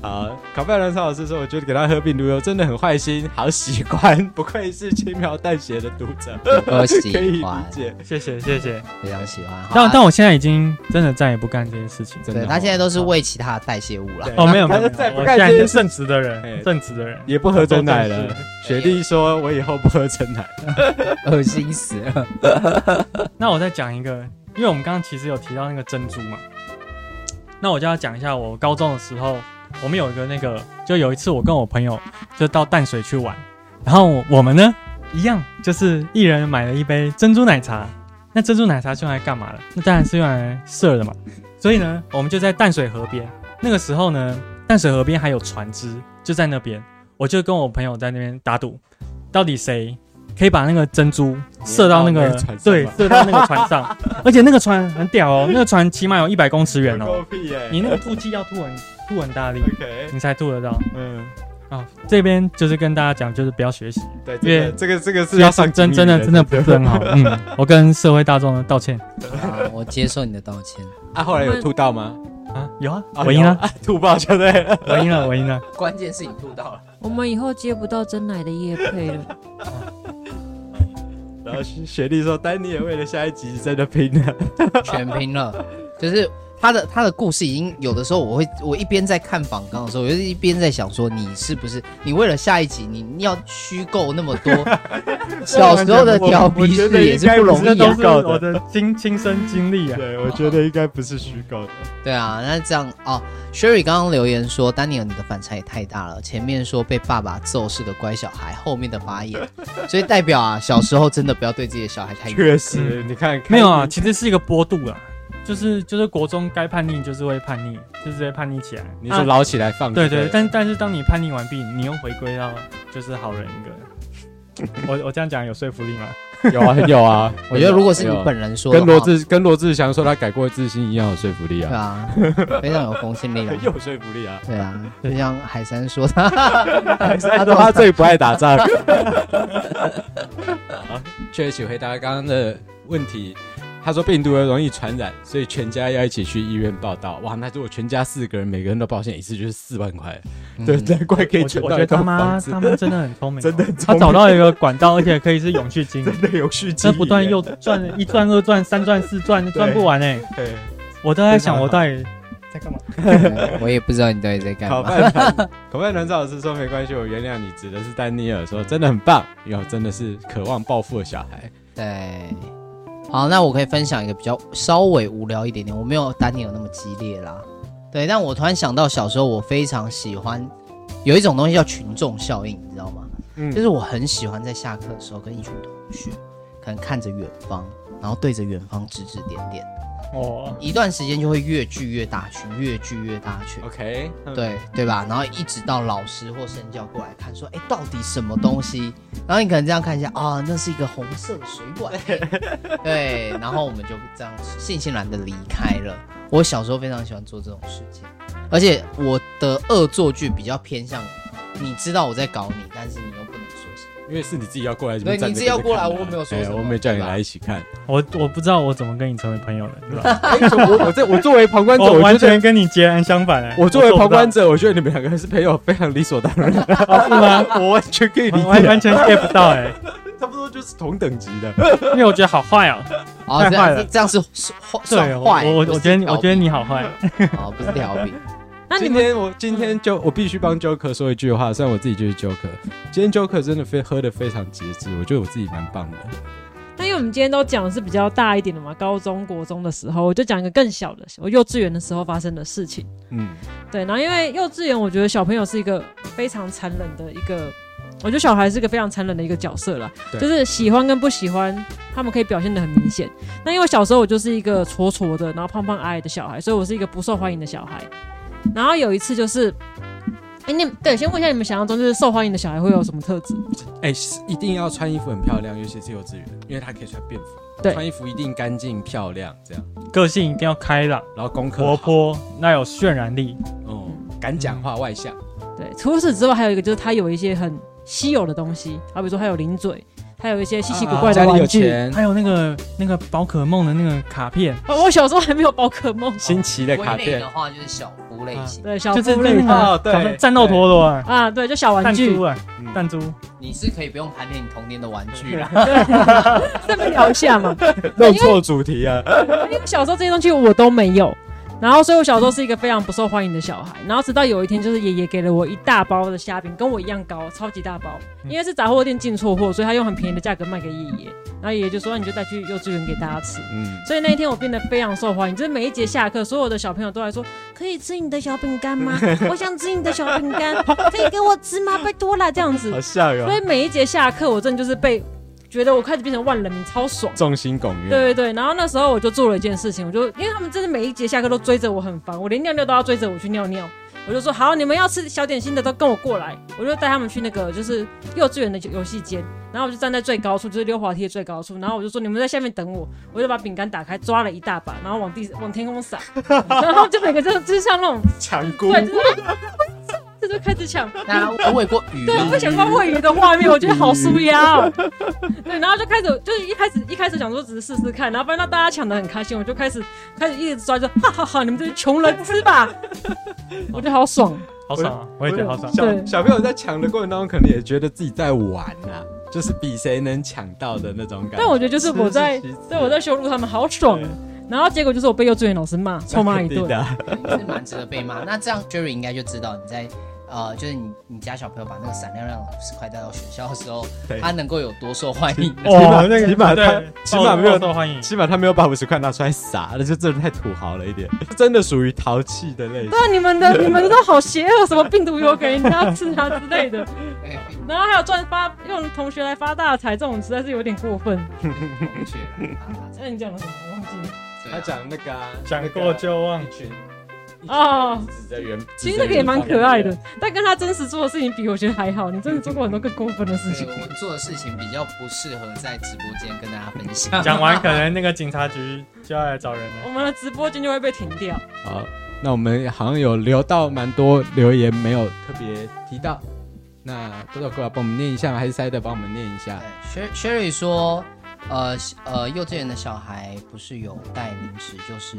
好，卡贝伦超老师说，我觉得给他喝病毒油真的很坏心，好喜欢，不愧是轻描淡写的读者，我喜欢，可以理解，谢谢谢谢，非常喜欢。但但我现在已经真的再也不干这件事情，真的，他现在都是喂其他的代谢物了。哦，没有没有，我现在是正直的人，正直的人也不喝真奶了。雪莉说，我以后不喝真奶，恶心死了。那我再讲一个，因为我们刚刚其实有提到那个珍珠嘛，那我就要讲一下我高中的时候。我们有一个那个，就有一次我跟我朋友就到淡水去玩，然后我们呢一样，就是一人买了一杯珍珠奶茶。那珍珠奶茶是用来干嘛的？那当然是用来射的嘛。所以呢，我们就在淡水河边。那个时候呢，淡水河边还有船只，就在那边。我就跟我朋友在那边打赌，到底谁可以把那个珍珠射到那个，那个对，射到那个船上。而且那个船很屌哦，那个船起码有一百公尺远哦。你那个吐气要吐很。吐很大力，Okay. 你才吐得到。嗯，啊，这边就是跟大家讲，就是不要学习。对，因为这个这个是要上真真的真的不是很好。嗯，我跟社会大众道歉。好，我接受你的道歉。啊，后来有吐到吗？啊，有啊，我赢了，吐爆就对了，我赢了，我赢了。关键是你吐到了。我们以后接不到真奶的夜配了。然后雪莉说：“丹尼也为了下一集真的拼了，全拼了，就是。”他的他的故事已经有的时候，我会我一边在看访纲的时候，我就一边在想说，你是不是你为了下一集，你要虚构那么多 小时候的调皮事也是不容易啊。我的亲亲身经历啊，对，我觉得应该不是虚构的。对啊，那这样哦，Sherry 刚刚留言说，丹尼尔你的反差也太大了，前面说被爸爸揍是个乖小孩，后面的发言，所以代表啊，小时候真的不要对自己的小孩太确实，你看没有啊，其实是一个波度啊。就是就是国中该叛逆就是会叛逆，就是会叛逆起来。你说捞起来放？对对，但但是当你叛逆完毕，你又回归到就是好人一个。我 我这样讲有说服力吗？有啊，很有啊。我觉得如果是你本人说，跟罗志跟罗志祥说他改过自新一样有说服力啊。对啊，非常有公信力啊，有说服力啊。对啊，就像海山说他，海山说他最不爱打仗。好，确实回答刚刚的问题。他说病毒又容易传染，所以全家要一起去医院报道。哇，那如果全家四个人，每个人都保险一次，就是四万块。嗯、对，难怪可以存到。我觉得他妈他们真的很聪明，真的，他找到一个管道，而且可以是永续金，真的永续金，不断又赚一赚二赚三赚四赚，赚不完哎。对，我都在想，我到底在干嘛？我也不知道你到底在干嘛。口饭团 老师说没关系，我原谅你。指的是丹尼尔说真的很棒，有，真的是渴望暴富的小孩。对。好，那我可以分享一个比较稍微无聊一点点，我没有丹尼尔那么激烈啦。对，但我突然想到小时候我非常喜欢有一种东西叫群众效应，你知道吗？嗯，就是我很喜欢在下课的时候跟一群同学，可可能看着远方，然后对着远方指指点点。哦，一段时间就会越聚越大群，越聚越大群。OK，对对吧？然后一直到老师或身教过来看，说，哎，到底什么东西？然后你可能这样看一下，啊，那是一个红色的水管。对，然后我们就这样悻悻然的离开了。我小时候非常喜欢做这种事情，而且我的恶作剧比较偏向，你知道我在搞你，但是你又。因为是你自己要过来，对，你自己要过来，我没有说，我没叫你来一起看。我我不知道我怎么跟你成为朋友的，是吧？我我这我作为旁观者，我完全跟你截然相反。我作为旁观者，我觉得你们两个人是朋友，非常理所当然，是吗？我完全可以理解，完完全 get 不到，哎，差不多就是同等级的。因为我觉得好坏哦，太坏了，这样是坏，对，我我我觉得我觉得你好坏，哦，不是调皮。那今天我今天就我必须帮 Joker 说一句话，虽然我自己就是 Joker，今天 Joker 真的非喝的非常节制，我觉得我自己蛮棒的。那因为我们今天都讲的是比较大一点的嘛，高中国中的时候，我就讲一个更小的，我幼稚园的时候发生的事情。嗯，对。然后因为幼稚园，我觉得小朋友是一个非常残忍的一个，我觉得小孩是一个非常残忍的一个角色啦，就是喜欢跟不喜欢，他们可以表现的很明显。那因为小时候我就是一个矬矬的，然后胖胖矮矮的小孩，所以我是一个不受欢迎的小孩。然后有一次就是，哎，你对，先问一下你们想象中就是受欢迎的小孩会有什么特质？哎，一定要穿衣服很漂亮，尤其是幼稚园，因为他可以穿便服。对，穿衣服一定干净漂亮，这样。个性一定要开朗，然后功课活泼，那有渲染力，哦，敢讲话，外向。对，除此之外还有一个就是他有一些很稀有的东西，好比说他有零嘴。还有一些稀奇古怪的玩具，还有那个那个宝可梦的那个卡片。哦我小时候还没有宝可梦。新奇的卡片的话就是小夫类型，对小夫类型，对战斗陀螺啊，对，就小玩具。弹珠啊，弹珠。你是可以不用盘点你童年的玩具了，这么聊一下嘛。弄错主题啊！因为小时候这些东西我都没有。然后，所以我小时候是一个非常不受欢迎的小孩。然后，直到有一天，就是爷爷给了我一大包的虾饼，跟我一样高，超级大包。因为是杂货店进错货，所以他用很便宜的价格卖给爷爷。然后爷爷就说：“你就带去幼稚园给大家吃。”嗯。所以那一天我变得非常受欢迎，就是每一节下课，所有的小朋友都来说：“可以吃你的小饼干吗？我想吃你的小饼干，可以给我吃吗？拜托啦，这样子。”好笑哟。所以每一节下课，我真的就是被。觉得我开始变成万人迷，超爽，众星拱月。对对对，然后那时候我就做了一件事情，我就因为他们真的每一节下课都追着我很烦，我连尿尿都要追着我去尿尿，我就说好，你们要吃小点心的都跟我过来，我就带他们去那个就是幼稚园的游戏间，然后我就站在最高处，就是溜滑梯的最高处，然后我就说你们在下面等我，我就把饼干打开，抓了一大把，然后往地往天空撒，然后就每个就 就是像那种抢菇。这就开始抢，那我喂过鱼，对，我想过喂鱼的画面，我觉得好舒压哦。对，然后就开始，就是一开始一开始想说只是试试看，然后发现到大家抢得很开心，我就开始开始一直抓，着哈哈哈，你们这些穷人吃吧，我觉得好爽，好爽啊，我也觉得好爽。小，小朋友在抢的过程当中，可能也觉得自己在玩啊，就是比谁能抢到的那种感觉。但我觉得就是我在，对，我在羞辱他们，好爽。然后结果就是我被幼稚园老师骂，臭骂一顿，是蛮值得被骂。那这样 Jerry 应该就知道你在。呃，就是你你家小朋友把那个闪亮亮的五十块带到学校的时候，他能够有多受欢迎？哦，那个起码他起码没有受欢迎，起码他没有把五十块拿出来撒，那就真的太土豪了一点，真的属于淘气的类型。对，你们的你们的都好邪恶，什么病毒有给人家吃啊之类的。然后还有赚发用同学来发大财，这种实在是有点过分。同学，那你讲了什么？我忘记了。他讲那个讲过就忘。哦，其实那个也蛮可爱的，但跟他真实做的事情比，我觉得还好。你真的做过很多更过分的事情。我们做的事情比较不适合在直播间跟大家分享。讲完可能那个警察局就要来找人了，我们的直播间就会被停掉。好，那我们好像有留到蛮多留言没有特别提到，那多少过来帮我们念一下吗？还是塞德帮我们念一下？Sherry 说，呃呃，幼稚园的小孩不是有带零食就是。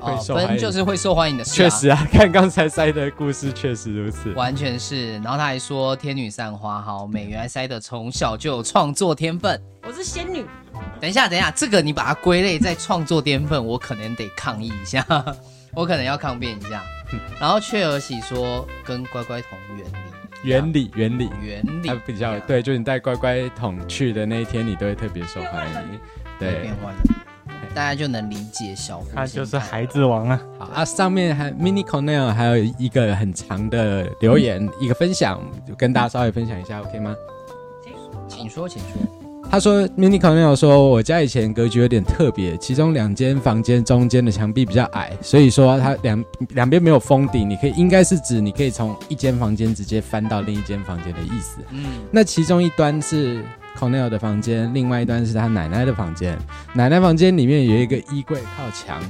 哦，分就是会受欢迎的事，确实啊，看刚才塞的故事确实如此，完全是。然后他还说天女散花好美，原来塞的从小就有创作天分。我是仙女。等一下，等一下，这个你把它归类在创作天分，我可能得抗议一下，我可能要抗辩一下。然后雀儿喜说跟乖乖桶原理，原理，原理，原理，它比较对，就是你带乖乖桶去的那一天，你都会特别受欢迎。对，变换大家就能理解小夫，他就是孩子王啊！好啊，上面还 Mini Cornell 还有一个很长的留言，嗯、一个分享，就跟大家稍微分享一下，OK 吗？请说，请说。他说，Mini Cornell 说，我家以前格局有点特别，其中两间房间中间的墙壁比较矮，所以说它两两边没有封顶，你可以应该是指你可以从一间房间直接翻到另一间房间的意思。嗯，那其中一端是 Cornell 的房间，另外一端是他奶奶的房间。奶奶房间里面有一个衣柜靠墙，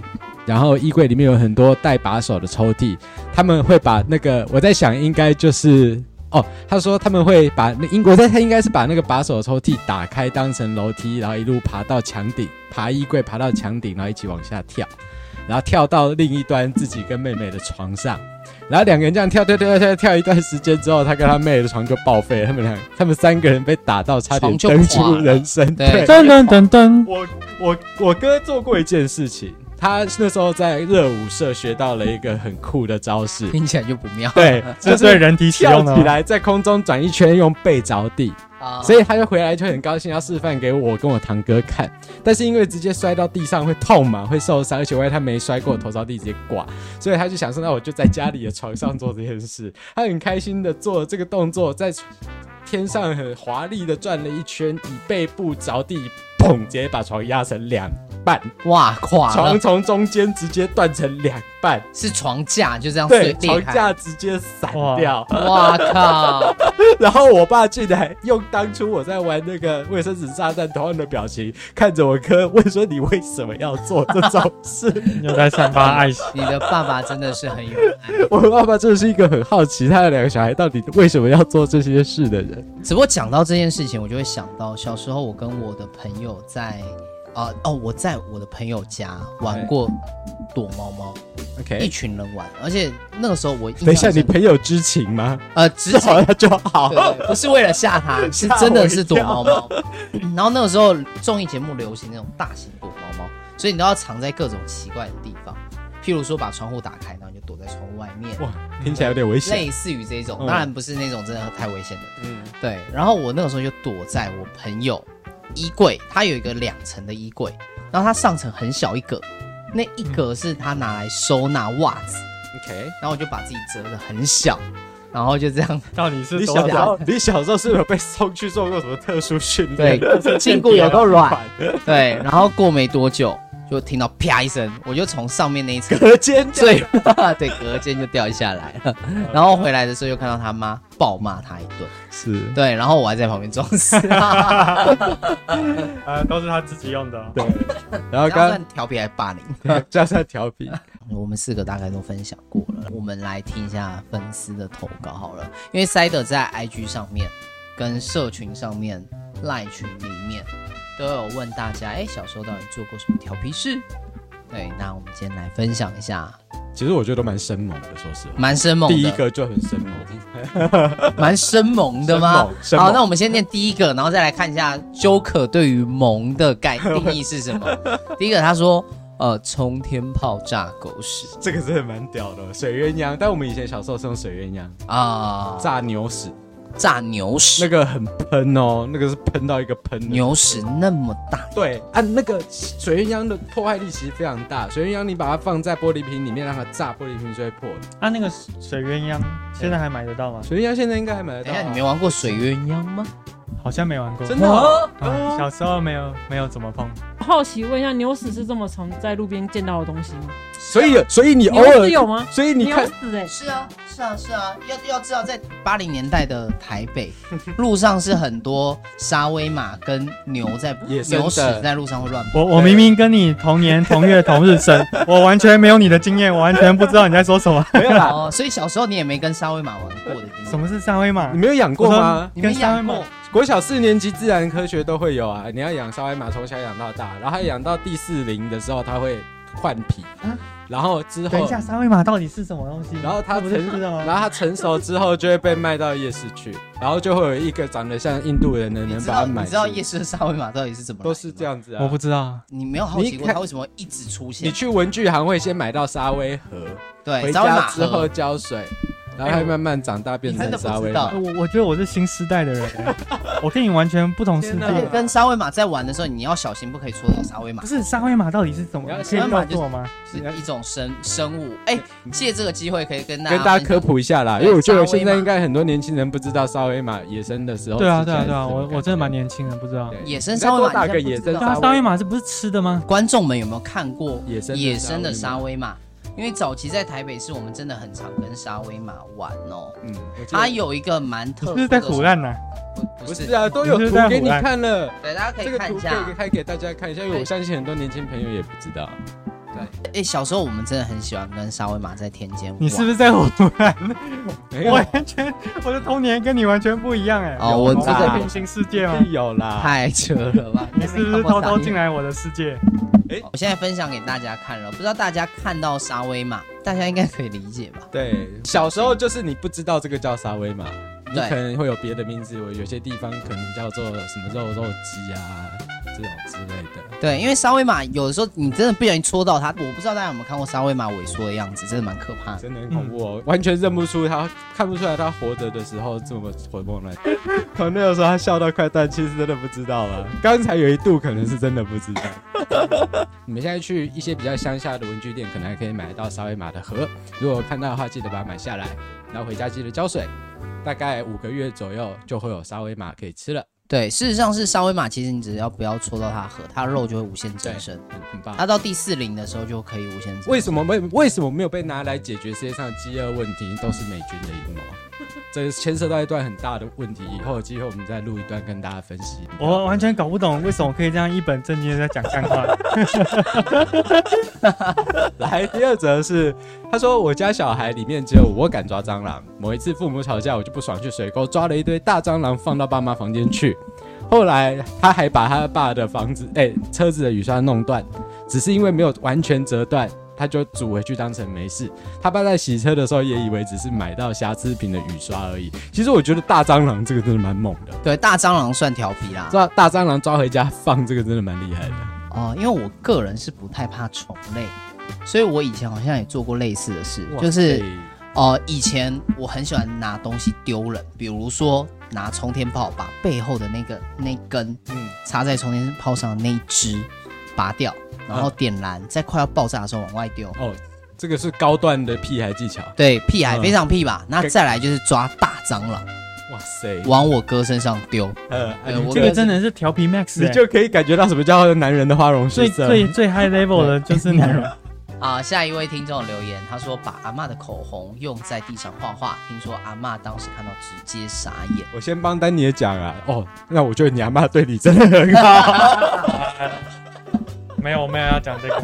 然后衣柜里面有很多带把手的抽屉，他们会把那个我在想应该就是。哦，他说他们会把那英国在他应该是把那个把手抽屉打开当成楼梯，然后一路爬到墙顶，爬衣柜爬到墙顶，然后一起往下跳，然后跳到另一端自己跟妹妹的床上，然后两个人这样跳跳跳跳跳，跳一段时间之后，他跟他妹的床就报废了，他们两他们三个人被打到差点登出人生。对，噔噔噔噔，我我我哥做过一件事情。他那时候在热舞社学到了一个很酷的招式，听起来就不妙。对，就是对人体跳起来，在空中转一圈，用背着地。所以他就回来就很高兴，要示范给我跟我堂哥看。但是因为直接摔到地上会痛嘛，会受伤，而且万一他没摔过，头着地直接挂，所以他就想说，那我就在家里的床上做这件事。他很开心的做了这个动作，在天上很华丽的转了一圈，以背部着地，砰，直接把床压成两。半哇，垮了！床从中间直接断成两半，是床架就这样对，床架直接散掉。哇靠！然后我爸竟然用当初我在玩那个卫生纸炸弹同样的表情看着我哥，问说：“你为什么要做这种事？”又在散发爱心。你的爸爸真的是很有爱。我的爸爸真的是一个很好奇他的两个小孩到底为什么要做这些事的人。只不过讲到这件事情，我就会想到小时候我跟我的朋友在。啊、呃、哦！我在我的朋友家玩过躲猫猫，OK，一群人玩，而且那个时候我等一下，你朋友知情吗？呃，知情 就好，不是为了吓他，是真的是躲猫猫。然后那个时候综艺节目流行那种大型躲猫猫，所以你都要藏在各种奇怪的地方，譬如说把窗户打开，然后你就躲在窗户外面。哇，听起来有点危险。类似于这种，当然不是那种真的太危险的。嗯，对。然后我那个时候就躲在我朋友。衣柜，它有一个两层的衣柜，然后它上层很小一格，那一格是他拿来收纳袜子。OK，然后我就把自己折的很小，然后就这样。到底是你小时候？你小时候是不是有被送去做过什么特殊训练？对，胫骨有够软。对，然后过没多久。就听到啪一声，我就从上面那一层隔间，对，对，隔间就掉下来了。然后回来的时候又看到他妈暴骂他一顿，是对，然后我还在旁边装死。呃，都是他自己用的。对，然后刚刚调皮还霸凌，这样算调皮。我们四个大概都分享过了，我们来听一下粉丝的投稿好了，因为塞德在 IG 上面跟社群上面赖群里面。都有问大家，哎，小时候到底做过什么调皮事？对，那我们今天来分享一下。其实我觉得都蛮生猛的，说实话，蛮生猛的。第一个就很生猛，蛮生猛的吗？好，那我们先念第一个，然后再来看一下 Joker 对于“萌”的概定义是什么。第一个，他说，呃，冲天炮炸狗屎，这个真的蛮屌的，水鸳鸯。但我们以前小时候是用水鸳鸯啊，炸牛屎。炸牛屎，那个很喷哦，那个是喷到一个喷。牛屎那么大，对啊，那个水鸳鸯的破坏力其实非常大。水鸳鸯你把它放在玻璃瓶里面，让它炸，玻璃瓶就会破的。啊，那个水鸳鸯现在还买得到吗？水鸳鸯现在应该还买得到。哎，你没玩过水鸳鸯吗？好像没玩过，真的、哦啊？小时候没有，没有怎么碰。好奇问一下，牛屎是这么常在路边见到的东西吗？所以，所以你偶尔有吗？所以你看，是啊，是啊，是啊，要要知道，在八零年代的台北 路上是很多沙威玛跟牛在牛屎在路上会乱跑。我我明明跟你同年同月同日生，我完全没有你的经验，我完全不知道你在说什么。没有啦，哦，所以小时候你也没跟沙威玛玩过的经验。什么是沙威玛？你没有养过吗？你没养过？国小四年级自然科学都会有啊，你要养沙威玛，从小养到大，然后养到第四龄的时候，它会换皮，啊、然后之后等一下，沙威玛到底是什么东西？然后它成，然后它成熟之后就会被卖到夜市去，然后就会有一个长得像印度人的人把它买。你知道夜市的沙威玛到底是怎么？都是这样子啊，我不知道。你没有好奇过它为什么一直出现？你去文具行会先买到沙威盒，对，回家之后浇水。然后还慢慢长大变成沙威玛。我我觉得我是新时代的人、欸，我跟你完全不同世界。而且跟沙威玛在玩的时候，你要小心，不可以戳到沙威玛。不是沙威玛到底是怎么？沙威玛就是吗？是一种生生物。哎、欸，借这个机会可以跟大家跟大家科普一下啦，因为我觉得现在应该很多年轻人不知道沙威玛野生的时候。对啊对啊对啊，我我真的蛮年轻的，不知道野生沙威玛。大个野生沙威玛这不是吃的吗？观众们有没有看过野生野生的沙威玛？因为早期在台北市，我们真的很常跟沙威玛玩哦。嗯，它有一个蛮特殊的。是在虎烂呢？不是啊，都有图给你看了。对，大家可以看一下。这个图可以开给大家看一下，因为我相信很多年轻朋友也不知道。对，哎，小时候我们真的很喜欢跟沙威玛在田间玩。你是不是在唬烂？没有，完全 我的童年跟你完全不一样哎。哦，我在平行世界吗？有啦，太扯了吧？你是不是偷偷进来我的世界？哎，我现在分享给大家看了，不知道大家看到沙威玛，大家应该可以理解吧？对，小时候就是你不知道这个叫沙威玛，你可能会有别的名字，我有些地方可能叫做什么肉肉鸡啊这种之类的。对，因为沙威玛有的时候你真的不小心戳到它，我不知道大家有没有看过沙威玛萎缩的样子，真的蛮可怕的，真的很恐怖哦，完全认不出它，看不出来它活着的时候这么活蹦乱跳。我 那个时候他笑到快断气，是真的不知道了。刚才有一度可能是真的不知道。你们现在去一些比较乡下的文具店，可能还可以买得到沙威玛的盒。如果看到的话，记得把它买下来，然后回家记得浇水。大概五个月左右就会有沙威玛可以吃了。对，事实上是沙威玛，其实你只要不要戳到它的核，它肉就会无限增生，很很棒。它到第四龄的时候就可以无限增生。为什么没为什么没有被拿来解决世界上的饥饿问题？都是美军的阴谋。这牵涉到一段很大的问题，以后有机会我们再录一段跟大家分析。我完全搞不懂为什么可以这样一本正经的在讲干话。来，第二则是，他说我家小孩里面只有我敢抓蟑螂。某一次父母吵架，我就不爽去水沟抓了一堆大蟑螂放到爸妈房间去。后来他还把他爸的房子，哎、欸，车子的雨刷弄断，只是因为没有完全折断。他就煮回去当成没事。他爸在洗车的时候也以为只是买到瑕疵品的雨刷而已。其实我觉得大蟑螂这个真的蛮猛的。对，大蟑螂算调皮啦。抓大蟑螂抓回家放，这个真的蛮厉害的。哦，因为我个人是不太怕虫类，所以我以前好像也做过类似的事，就是哦、呃，以前我很喜欢拿东西丢人，比如说拿冲天炮把背后的那个那根嗯插在冲天炮上的那一支拔掉。然后点燃，在快要爆炸的时候往外丢。哦，这个是高段的屁孩技巧。对，屁孩非常屁吧？那再来就是抓大蟑螂。哇塞！往我哥身上丢。呃，这个真的是调皮 max，你就可以感觉到什么叫男人的花容失色。最最最 high level 的就是男人。啊，下一位听众留言，他说把阿嬷的口红用在地上画画，听说阿嬷当时看到直接傻眼。我先帮丹尼讲啊。哦，那我觉得你阿妈对你真的很好。没有，我没有要讲这个。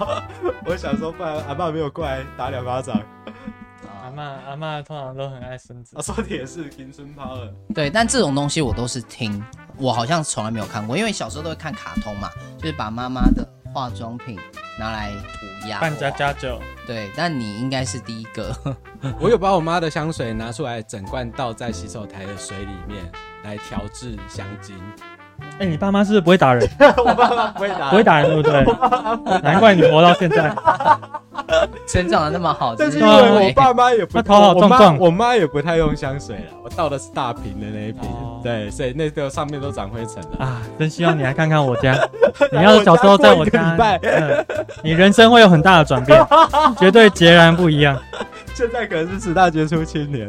我想说，不然阿爸没有过来打两巴掌。阿妈，阿妈通常都很爱孙子。啊，说的也是，金孙抛了。对，但这种东西我都是听，我好像从来没有看过，因为小时候都会看卡通嘛，就是把妈妈的化妆品拿来涂鸦。扮家家酒。对，但你应该是第一个。我有把我妈的香水拿出来，整罐倒在洗手台的水里面来调制香精。哎、欸，你爸妈是不是不会打人？我爸妈不会打，不会打人，对不对？难怪你活到现在，成长的那么好。但是因为我爸妈也不，头好壮壮。我妈也不太用香水了，我倒的是大瓶的那一瓶。哦、对，所以那个上面都长灰尘了啊！真希望你来看看我家。你要是小时候在我家，我嗯，你人生会有很大的转变，绝对截然不一样。现在可能是十大杰出青年，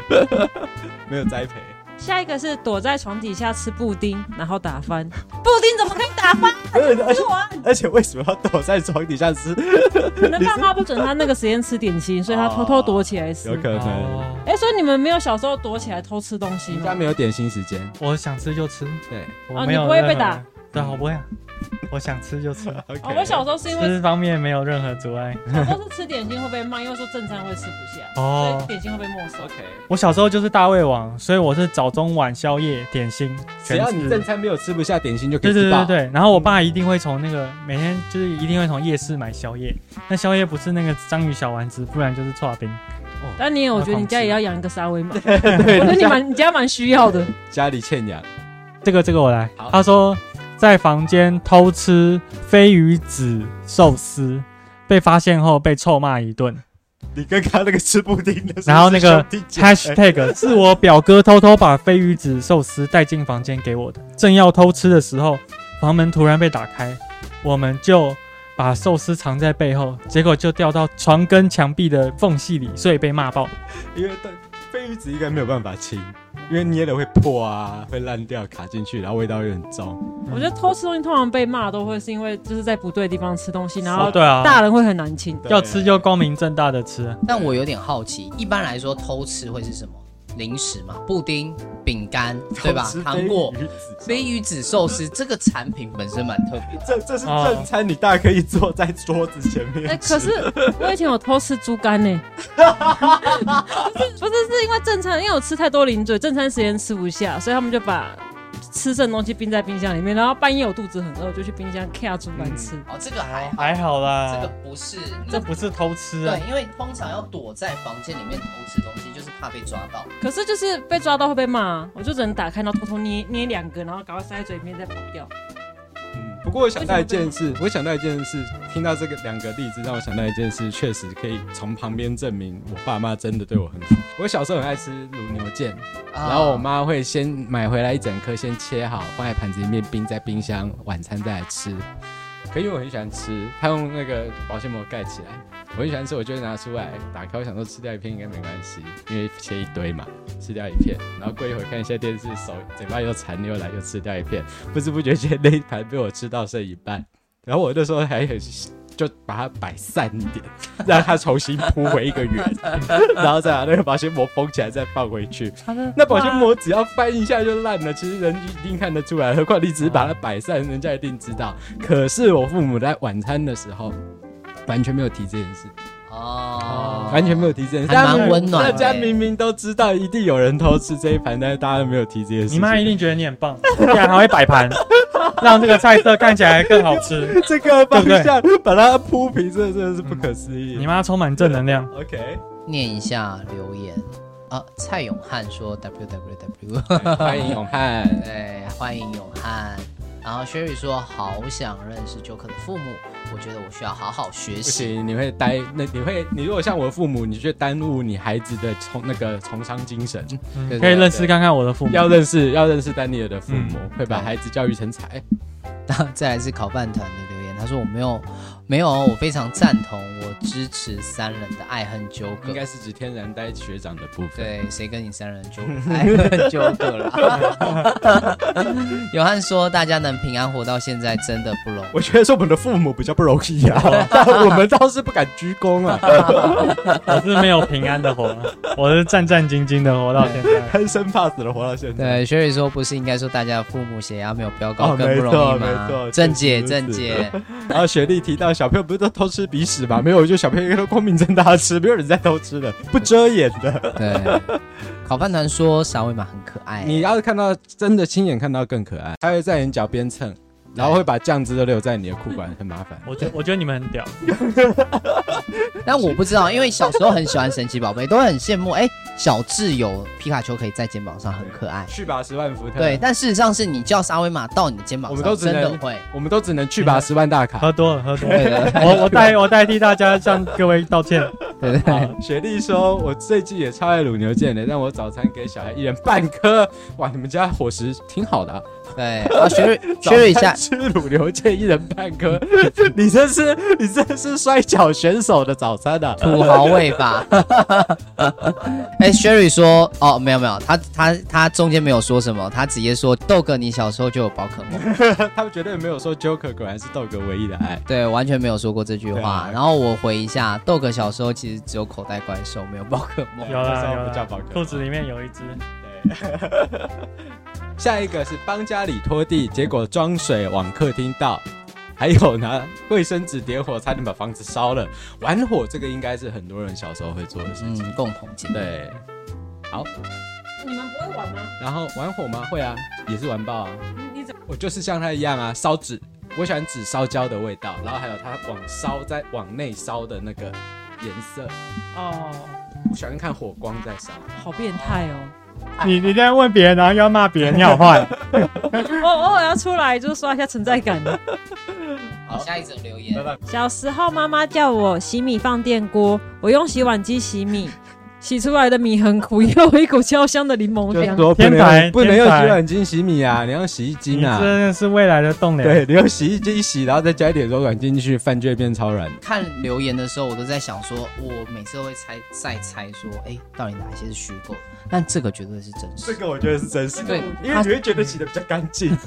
没有栽培。下一个是躲在床底下吃布丁，然后打翻。布丁怎么可以打翻？而且而且为什么要躲在床底下吃？可能爸妈不准他那个时间吃点心，所以他偷偷躲起来吃。有可能。哎、欸，所以你们没有小时候躲起来偷吃东西吗？应该没有点心时间，我想吃就吃。对，我没有、啊、你不会被打。对，我不会啊。我想吃就吃。Okay. 哦，我小时候是因为吃方面没有任何阻碍。小时候是吃点心会被骂，因为说正餐会吃不下，哦，所以点心会被没收。OK。我小时候就是大胃王，所以我是早中晚宵夜点心，只要你正餐没有吃不下点心就可以吃。对对对对。然后我爸一定会从那个每天就是一定会从夜市买宵夜，那宵夜不是那个章鱼小丸子，不然就是剉冰。哦。但你也我觉得你家也要养一个沙威玛，对，我觉得你蛮你家蛮需要的。家里欠养。这个这个我来。他说。在房间偷吃飞鱼子寿司，被发现后被臭骂一顿。你跟刚刚那个吃布丁的，然后那个 hashtag 是我表哥偷偷把飞鱼子寿司带进房间给我的，正要偷吃的时候，房门突然被打开，我们就把寿司藏在背后，结果就掉到床跟墙壁的缝隙里，所以被骂爆。因为飞鱼子应该没有办法清。因为捏了会破啊，会烂掉，卡进去，然后味道又很重。我觉得偷吃东西通常被骂都会是因为就是在不对的地方吃东西，然后对啊，大人会很难清。要吃就光明正大的吃。但我有点好奇，一般来说偷吃会是什么？零食嘛，布丁、饼干，对吧？糖果、飞鱼子寿司 这个产品本身蛮特别。这这是正餐，你大可以坐在桌子前面。哎，可是我以前有偷吃猪肝呢。不是不是，是因为正餐，因为我吃太多零嘴，正餐时间吃不下，所以他们就把。吃剩东西冰在冰箱里面，然后半夜我肚子很饿，就去冰箱开煮饭吃。哦，这个还好还好啦，这个不是，这不是偷吃啊。对，因为通常要躲在房间里面偷吃东西，就是怕被抓到。可是就是被抓到会被骂，我就只能打开，然后偷偷捏捏两个，然后赶快塞在嘴里面再跑掉。我想到一件事，我想到一件事，听到这个两个例子，让我想到一件事，确实可以从旁边证明我爸妈真的对我很好。我小时候很爱吃卤牛腱，然后我妈会先买回来一整颗，先切好放在盘子里面冰在冰箱，晚餐再来吃。可因为我很喜欢吃，他用那个保鲜膜盖起来。我很喜欢吃，我就会拿出来打开，我想说吃掉一片应该没关系，因为切一堆嘛，吃掉一片，然后过一会儿看一下电视，手嘴巴又馋又来，又吃掉一片，不知不觉间那一盘被我吃到剩一半，然后我那时候还很就把它摆散一点，让它重新铺回一个圆，然后再把那个保鲜膜封起来，再放回去。那保鲜膜只要翻一下就烂了，其实人一定看得出来，何况你只是把它摆散，人家一定知道。可是我父母在晚餐的时候。完全没有提这件事哦，完全没有提这件事，还蛮温暖。大家明明都知道一定有人偷吃这一盘，但是大家都没有提这件事。你妈一定觉得你很棒，竟然还会摆盘，让这个菜色看起来更好吃。这个方向把它铺平，这真的是不可思议。你妈充满正能量。OK，念一下留言啊，蔡永汉说 W W W，欢迎永汉，对，欢迎永汉。然后雪莉说好想认识 Joker 的父母。我觉得我需要好好学习。不行，你会呆，那你会，你如果像我的父母，你就耽误你孩子的从那个从商精神。可以认识看看我的父母，要认识要认识丹尼尔的父母，会把孩子教育成才。然后再来是烤饭团的留言，他说我没有。没有，我非常赞同，我支持三人的爱恨纠葛，应该是指天然呆学长的部分。对，谁跟你三人纠爱恨纠葛了？有汉说，大家能平安活到现在真的不容易。我觉得是我们的父母比较不容易啊，但我们倒是不敢鞠躬啊。我是没有平安的活，我是战战兢兢的活到现在，贪生怕死的活到现在。对，学宇说不是应该说大家的父母血压没有飙高更不容易吗？正解正解。然后 雪莉提到。小朋友不是都偷吃鼻屎吗？没有，就小朋友都光明正大的吃，没有人在偷吃的，不遮掩的。对，烤饭团说沙威玛很可爱，你要是看到真的亲眼看到更可爱，他会在你脚边蹭。然后会把酱汁都留在你的裤管，很麻烦。我觉我觉得你们很屌，但我不知道，因为小时候很喜欢神奇宝贝，都很羡慕。哎，小智有皮卡丘可以在肩膀上，很可爱。去吧十万伏特。对，但事实上是你叫沙威玛到你的肩膀上，我们都真的会，我们都只能去吧十万大卡。喝多了，喝多了。我我代我代替大家向各位道歉。对对对。雪莉说，我最近也超爱卤牛腱的，让我早餐给小孩一人半颗。哇，你们家伙食挺好的啊。对，啊，学瑞，学瑞一下，吃卤牛腱一人半颗，你这是你这是摔跤选手的早餐啊，土豪味吧？哎、欸，学瑞说，哦，没有没有，他他他中间没有说什么，他直接说，豆哥，你小时候就有宝可梦，他们绝对没有说 Joker 果然是豆哥唯一的爱，对，完全没有说过这句话。啊、然后我回一下，豆哥小时候其实只有口袋怪兽，没有宝可梦，有啦有啦，肚子里面有一只，对。下一个是帮家里拖地，结果装水往客厅倒，还有拿卫生纸点火，差点把房子烧了。玩火这个应该是很多人小时候会做的事情，嗯、共同经历。对，好，你们不会玩吗？然后玩火吗？会啊，也是玩爆啊。你怎么？我就是像他一样啊，烧纸，我喜欢纸烧焦的味道，然后还有它往烧在往内烧的那个颜色。哦，我喜欢看火光在烧，好变态哦。你你这样问别人，然后又要骂别人，你好坏。我偶尔要出来，就是刷一下存在感的。好，下一则留言。小时候妈妈叫我洗米放电锅，我用洗碗机洗米。洗出来的米很苦，又有一股焦香的柠檬香。说天台不能用洗碗机洗米啊，你要用洗衣机啊。真的是未来的栋梁。对，你用洗衣机洗，然后再加一点柔软进去，饭就会变超软。看留言的时候，我都在想说，我每次都会猜，再猜说，哎、欸，到底哪一些是虚构？但这个绝对是真实。这个我觉得是真实。对，因为你会觉得洗的比较干净。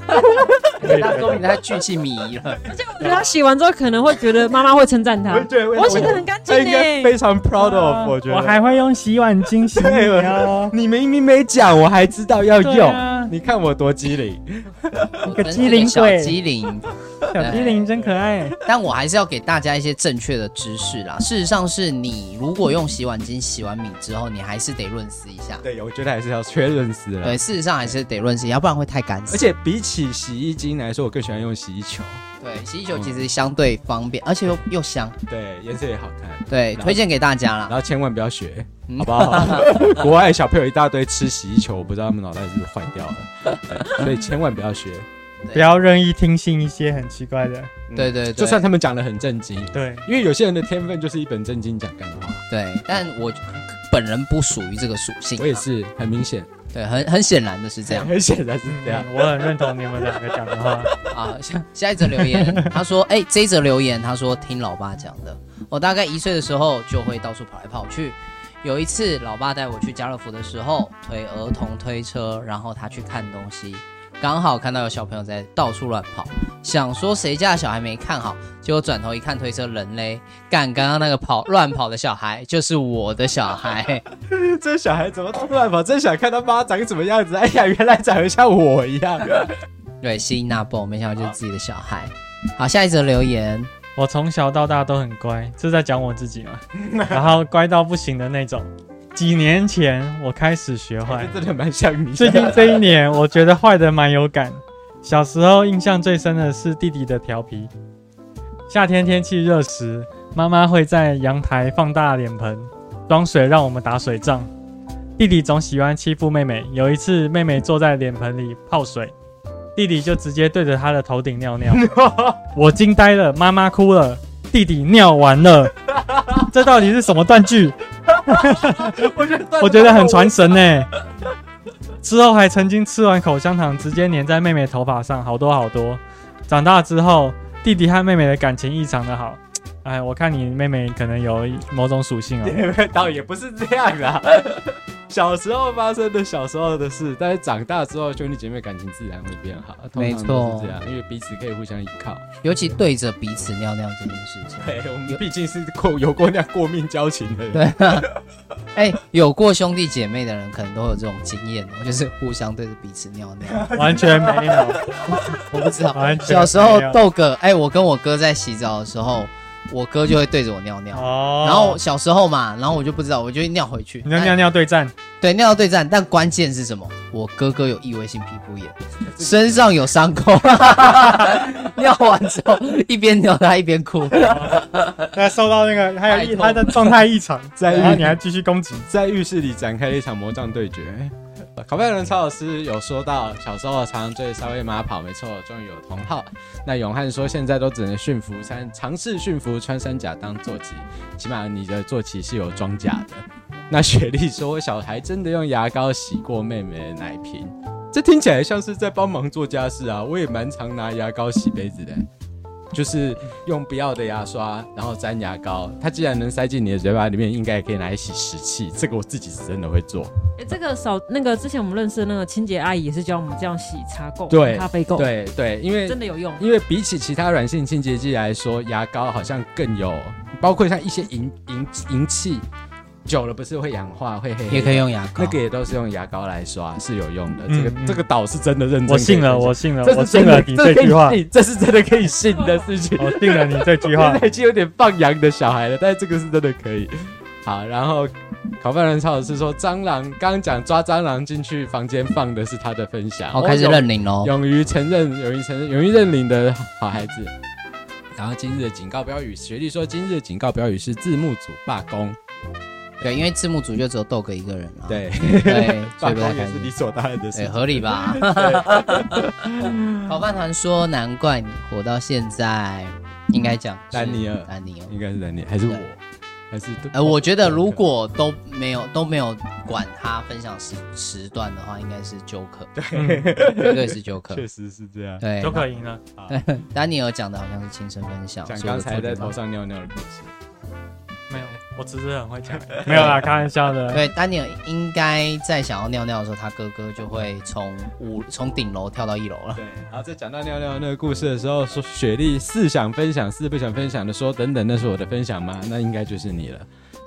他说明他巨细靡遗了。而且我觉得他洗完之后可能会觉得妈妈会称赞他。对我洗的很干净耶。非常 proud of，我觉得。我还会用洗碗巾洗你哦。你明明没讲，我还知道要用。你看我多机灵，个机灵小机灵，小机灵真可爱。但我还是要给大家一些正确的知识啦。事实上是你如果用洗碗巾洗完米之后，你还是得润丝一下。对，我觉得还是要确认丝了。对，事实上还是得润丝，要不然会太干。而且比起洗衣精来说，我更喜欢用洗衣球。对，洗衣球其实相对方便，而且又又香。对，颜色也好看。对，推荐给大家啦。然后千万不要学，好不好？国外小朋友一大堆吃洗衣球，我不知道他们脑袋是不是坏掉了。所以千万不要学，不要任意听信一些很奇怪的。对对，就算他们讲的很正经。对，因为有些人的天分就是一本正经讲干话。对，但我本人不属于这个属性。我也是，很明显。对，很很显然的是这样，很显然是这样。我很认同你们两个讲的话。啊，下下一则留言，他说：“哎、欸，这一则留言，他说听老爸讲的。我大概一岁的时候就会到处跑来跑去。有一次，老爸带我去家乐福的时候，推儿童推车，然后他去看东西。”刚好看到有小朋友在到处乱跑，想说谁家的小孩没看好，结果转头一看推车人嘞，干刚刚那个跑乱跑的小孩就是我的小孩，这小孩怎么乱跑？真想看他妈长什么样子？哎呀，原来长得像我一样。对，吸纳不，没想到就是自己的小孩。好，下一则留言，我从小到大都很乖，这是在讲我自己嘛，然后乖到不行的那种。几年前我开始学坏，真的蛮像你。最近这一年，我觉得坏的蛮有感。小时候印象最深的是弟弟的调皮。夏天天气热时，妈妈会在阳台放大脸盆装水，让我们打水仗。弟弟总喜欢欺负妹妹。有一次，妹妹坐在脸盆里泡水，弟弟就直接对着他的头顶尿尿。我惊呆了，妈妈哭了，弟弟尿完了。这到底是什么断句？我觉得我觉得很传神呢。之后还曾经吃完口香糖，直接粘在妹妹头发上，好多好多。长大之后，弟弟和妹妹的感情异常的好。哎，我看你妹妹可能有某种属性哦。倒也不是这样的。小时候发生的小时候的事，但是长大之后兄弟姐妹感情自然会变好。没错，是这样，因为彼此可以互相依靠，尤其对着彼此尿尿这件事情。对，我们毕竟是过有过那样过命交情的人。对，哎、欸，有过兄弟姐妹的人可能都有这种经验哦，就是互相对着彼此尿尿。完全没有，我不知道。小时候豆哥，哎、欸，我跟我哥在洗澡的时候。我哥就会对着我尿尿，哦、然后小时候嘛，然后我就不知道，我就会尿回去。你要尿尿对战，对，尿尿对战。但关键是什么？我哥哥有异位性皮肤炎，身上有伤口。尿完之后一边尿他一边哭，他受到那个还有 他的状态异常，在然后你还继续攻击，在浴室里展开了一场魔杖对决。考派人曹老师有说到，小时候常常追沙威马跑，没错，终于有同好。那永汉说，现在都只能驯服三，尝试驯服穿山甲当坐骑，起码你的坐骑是有装甲的。那雪莉说，小孩真的用牙膏洗过妹妹的奶瓶，这听起来像是在帮忙做家事啊。我也蛮常拿牙膏洗杯子的。就是用不要的牙刷，然后沾牙膏。它既然能塞进你的嘴巴里面，应该也可以拿来洗食器。这个我自己是真的会做。哎、欸，这个扫那个之前我们认识的那个清洁阿姨也是教我们这样洗茶垢、对咖啡垢。对对，因为真的有用。因为比起其他软性清洁剂来说，牙膏好像更有，包括像一些银银银器。久了不是会氧化，会黑，黑。也可以用牙膏，那个也都是用牙膏来刷，是有用的。嗯、这个这个岛是真的认真。我信了，我信了，我信了。你这句话，这是真的可以信的事情。我信了你这句话。已经有点放羊的小孩了，但是这个是真的可以。好，然后考犯人超老师说，蟑螂刚刚讲抓蟑螂进去房间放的是他的分享。好，开始认领喽。勇于承认，勇于承认，勇于认领的好孩子。然后今日的警告标语，学弟说今日的警告标语是字幕组罢工。对，因为字幕组就只有豆哥一个人了。对对，所以不太也是理所当然的事，合理吧？好饭团说，难怪你活到现在。应该讲丹尼尔，丹尼尔应该是丹尼尔，还是我，还是呃，我觉得如果都没有都没有管他分享时时段的话，应该是 Joker，对，绝对是 Joker，确实是这样，对，Joker 赢了。丹尼尔讲的好像是亲身分享，讲刚才在头上尿尿的故事。没有，我只是很会讲，没有啦，开玩笑的。对，丹尼尔应该在想要尿尿的时候，他哥哥就会从五从顶楼跳到一楼了。对，然后在讲到尿尿那个故事的时候，说雪莉是想分享，是不想分享的，说等等，那是我的分享吗？那应该就是你了。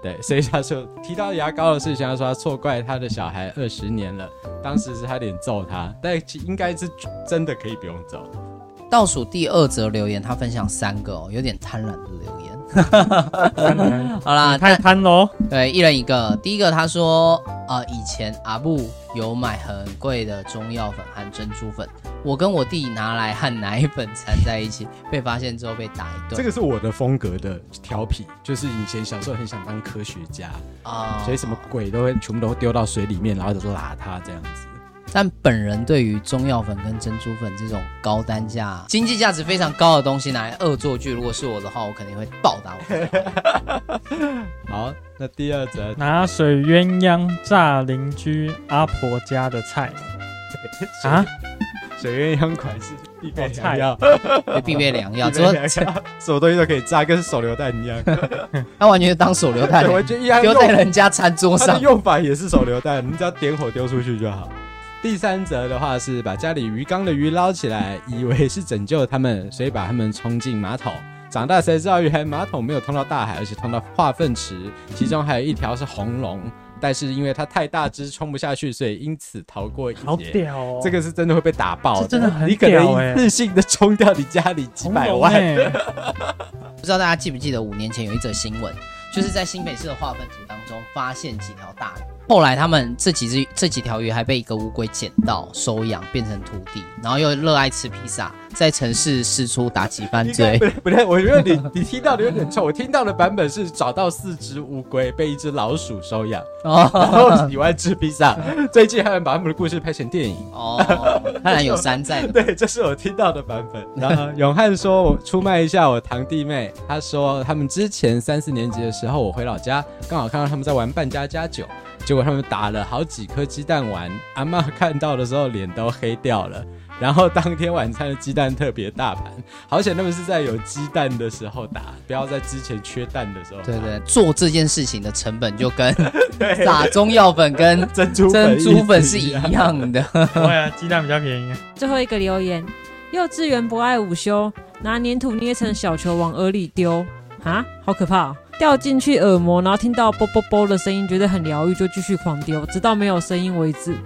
对，所以他说提到牙膏的事情，他说他错怪他的小孩二十年了，当时是他脸揍他，但应该是真的可以不用揍。倒数第二则留言，他分享三个哦，有点贪婪的留言。好啦，太贪喽。对，一人一个。第一个他说，呃，以前阿布有买很贵的中药粉和珍珠粉，我跟我弟拿来和奶粉掺在一起，被发现之后被打一顿。这个是我的风格的调皮，就是以前小时候很想当科学家啊，哦、所以什么鬼都会全部都丢到水里面，然后就说拉他这样子。但本人对于中药粉跟珍珠粉这种高单价、经济价值非常高的东西拿来恶作剧，如果是我的话，我肯定会暴打我。好，那第二则，拿水鸳鸯炸邻居阿婆家的菜 啊？水鸳鸯款是必备良药，必备良药，什么什么东西都可以炸，跟手榴弹一样。他完全是当手榴弹，丢在人家餐桌上。用法也是手榴弹，你只要点火丢出去就好。第三则的话是把家里鱼缸的鱼捞起来，以为是拯救他们，所以把他们冲进马桶。长大才知道，原来马桶没有通到大海，而是通到化粪池，其中还有一条是红龙，但是因为它太大只，冲不下去，所以因此逃过一劫。好屌哦！这个是真的会被打爆的，真的很屌。你可能一次性的冲掉你家里几百万。不知道大家记不记得五年前有一则新闻，就是在新北市的化粪池当发现几条大鱼。后来他们这几只这几条鱼还被一个乌龟捡到收养，变成徒弟，然后又热爱吃披萨，在城市四处打击犯罪。不对，我觉得你你听到的有点臭。我听到的版本是找到四只乌龟被一只老鼠收养，哦、然后喜欢吃披萨。最近还有把他们的故事拍成电影哦，当然有山寨。对，这是我听到的版本。然后永汉说，我出卖一下我堂弟妹。他说他们之前三四年级的时候，我回老家，刚好看到他们在玩扮家家酒。结果他们打了好几颗鸡蛋玩，阿妈看到的时候脸都黑掉了。然后当天晚餐的鸡蛋特别大盘，好险他们是在有鸡蛋的时候打，不要在之前缺蛋的时候。对对，做这件事情的成本就跟 打中药粉跟珍珠珍珠粉是一样的。对啊，鸡蛋比较便宜。最后一个留言：幼稚园不爱午休，拿粘土捏成小球往耳里丢啊，好可怕哦！掉进去耳膜，然后听到啵啵啵的声音，觉得很疗愈，就继续狂丢，直到没有声音为止。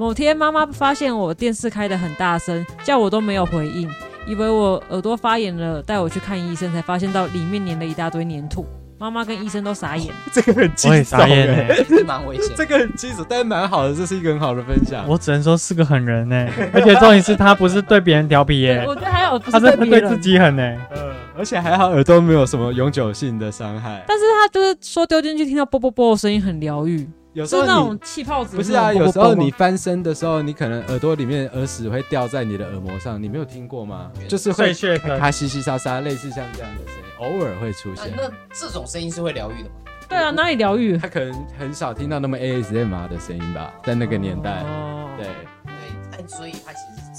某天，妈妈发现我电视开得很大声，叫我都没有回应，以为我耳朵发炎了，带我去看医生，才发现到里面粘了一大堆粘土。妈妈跟医生都傻眼，这个很惊悚耶，是蛮危险。这个很惊悚，但是蛮好的，这是一个很好的分享。我只能说是个狠人呢，而且重点是他不是对别人调皮耶，我觉得还有，他是对自己狠呢。嗯，而且还好耳朵没有什么永久性的伤害。但是他就是说丢进去听到啵啵啵的声音很疗愈。有时候那种气泡子不是啊，有时候你翻身的时候，你可能耳朵里面耳屎会掉在你的耳膜上，你没有听过吗？就是会它稀稀沙沙，类似像这样的声音，偶尔会出现。那这种声音是会疗愈的吗？对啊，哪里疗愈？他可能很少听到那么 ASMR 的声音吧，在那个年代。哦，对对，哎，所以他其实。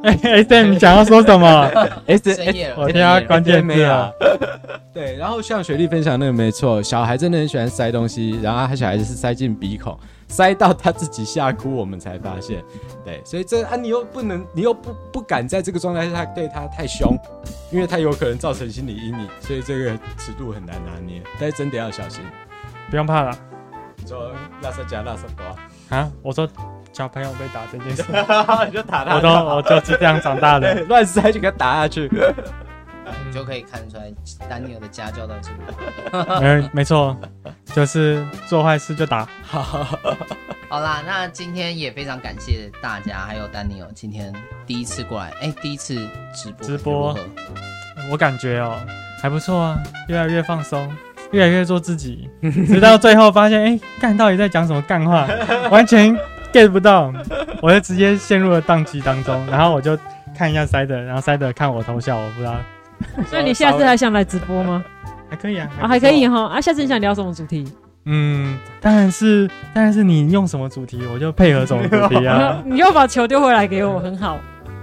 哎哎，Sam，你想要说什么？S，我听他关键没有。对，然后像雪莉分享那个没错，小孩真的很喜欢塞东西，然后他小孩子是塞进鼻孔，塞到他自己吓哭，我们才发现。对，所以这啊，你又不能，你又不不敢在这个状态下对他太凶，因为他有可能造成心理阴影，所以这个尺度很难拿捏，但是真的要小心，不用怕了。说拉萨加拉萨多啊，我说。小朋友被打这件事，你就打他，我都我就是这样长大的，乱塞就给他打下去，你 就可以看出来丹尼尔的家教到底是如何。没没错，就是做坏事就打。好啦，那今天也非常感谢大家，还有丹尼尔今天第一次过来，哎、欸，第一次直播直播，我感觉哦、喔、还不错啊，越来越放松，越来越做自己，直到最后发现，哎、欸，干到底在讲什么干话，完全。Get 不到，我就直接陷入了宕机当中，然后我就看一下 Side，然后 Side 看我偷笑，我不知道。所以你下次还想来直播吗？还可以啊，啊，还可以哈。啊，下次你想聊什么主题？嗯，当然是，当然是你用什么主题，我就配合什么主题啊。你又把球丢回来给我，很好。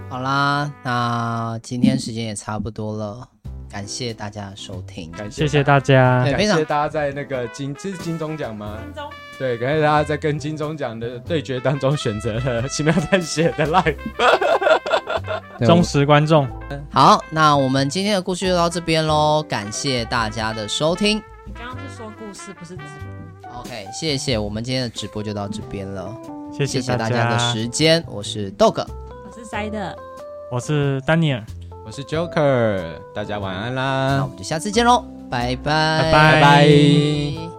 好啦，那今天时间也差不多了，感谢大家的收听，感谢谢谢大家，感谢大家在那个金，这是金钟奖吗？金钟。对，感谢大家在跟金钟奖的对决当中选择了奇妙探险的 live。忠实观众。好，那我们今天的故事就到这边喽，感谢大家的收听。你刚刚是说故事，不是直播。OK，谢谢，我们今天的直播就到这边了，谢谢谢谢大家的时间，我是 Dog。我是塞的，我是丹尼尔，我是 Joker，大家晚安啦，那我们就下次见喽，拜拜，拜拜。拜拜。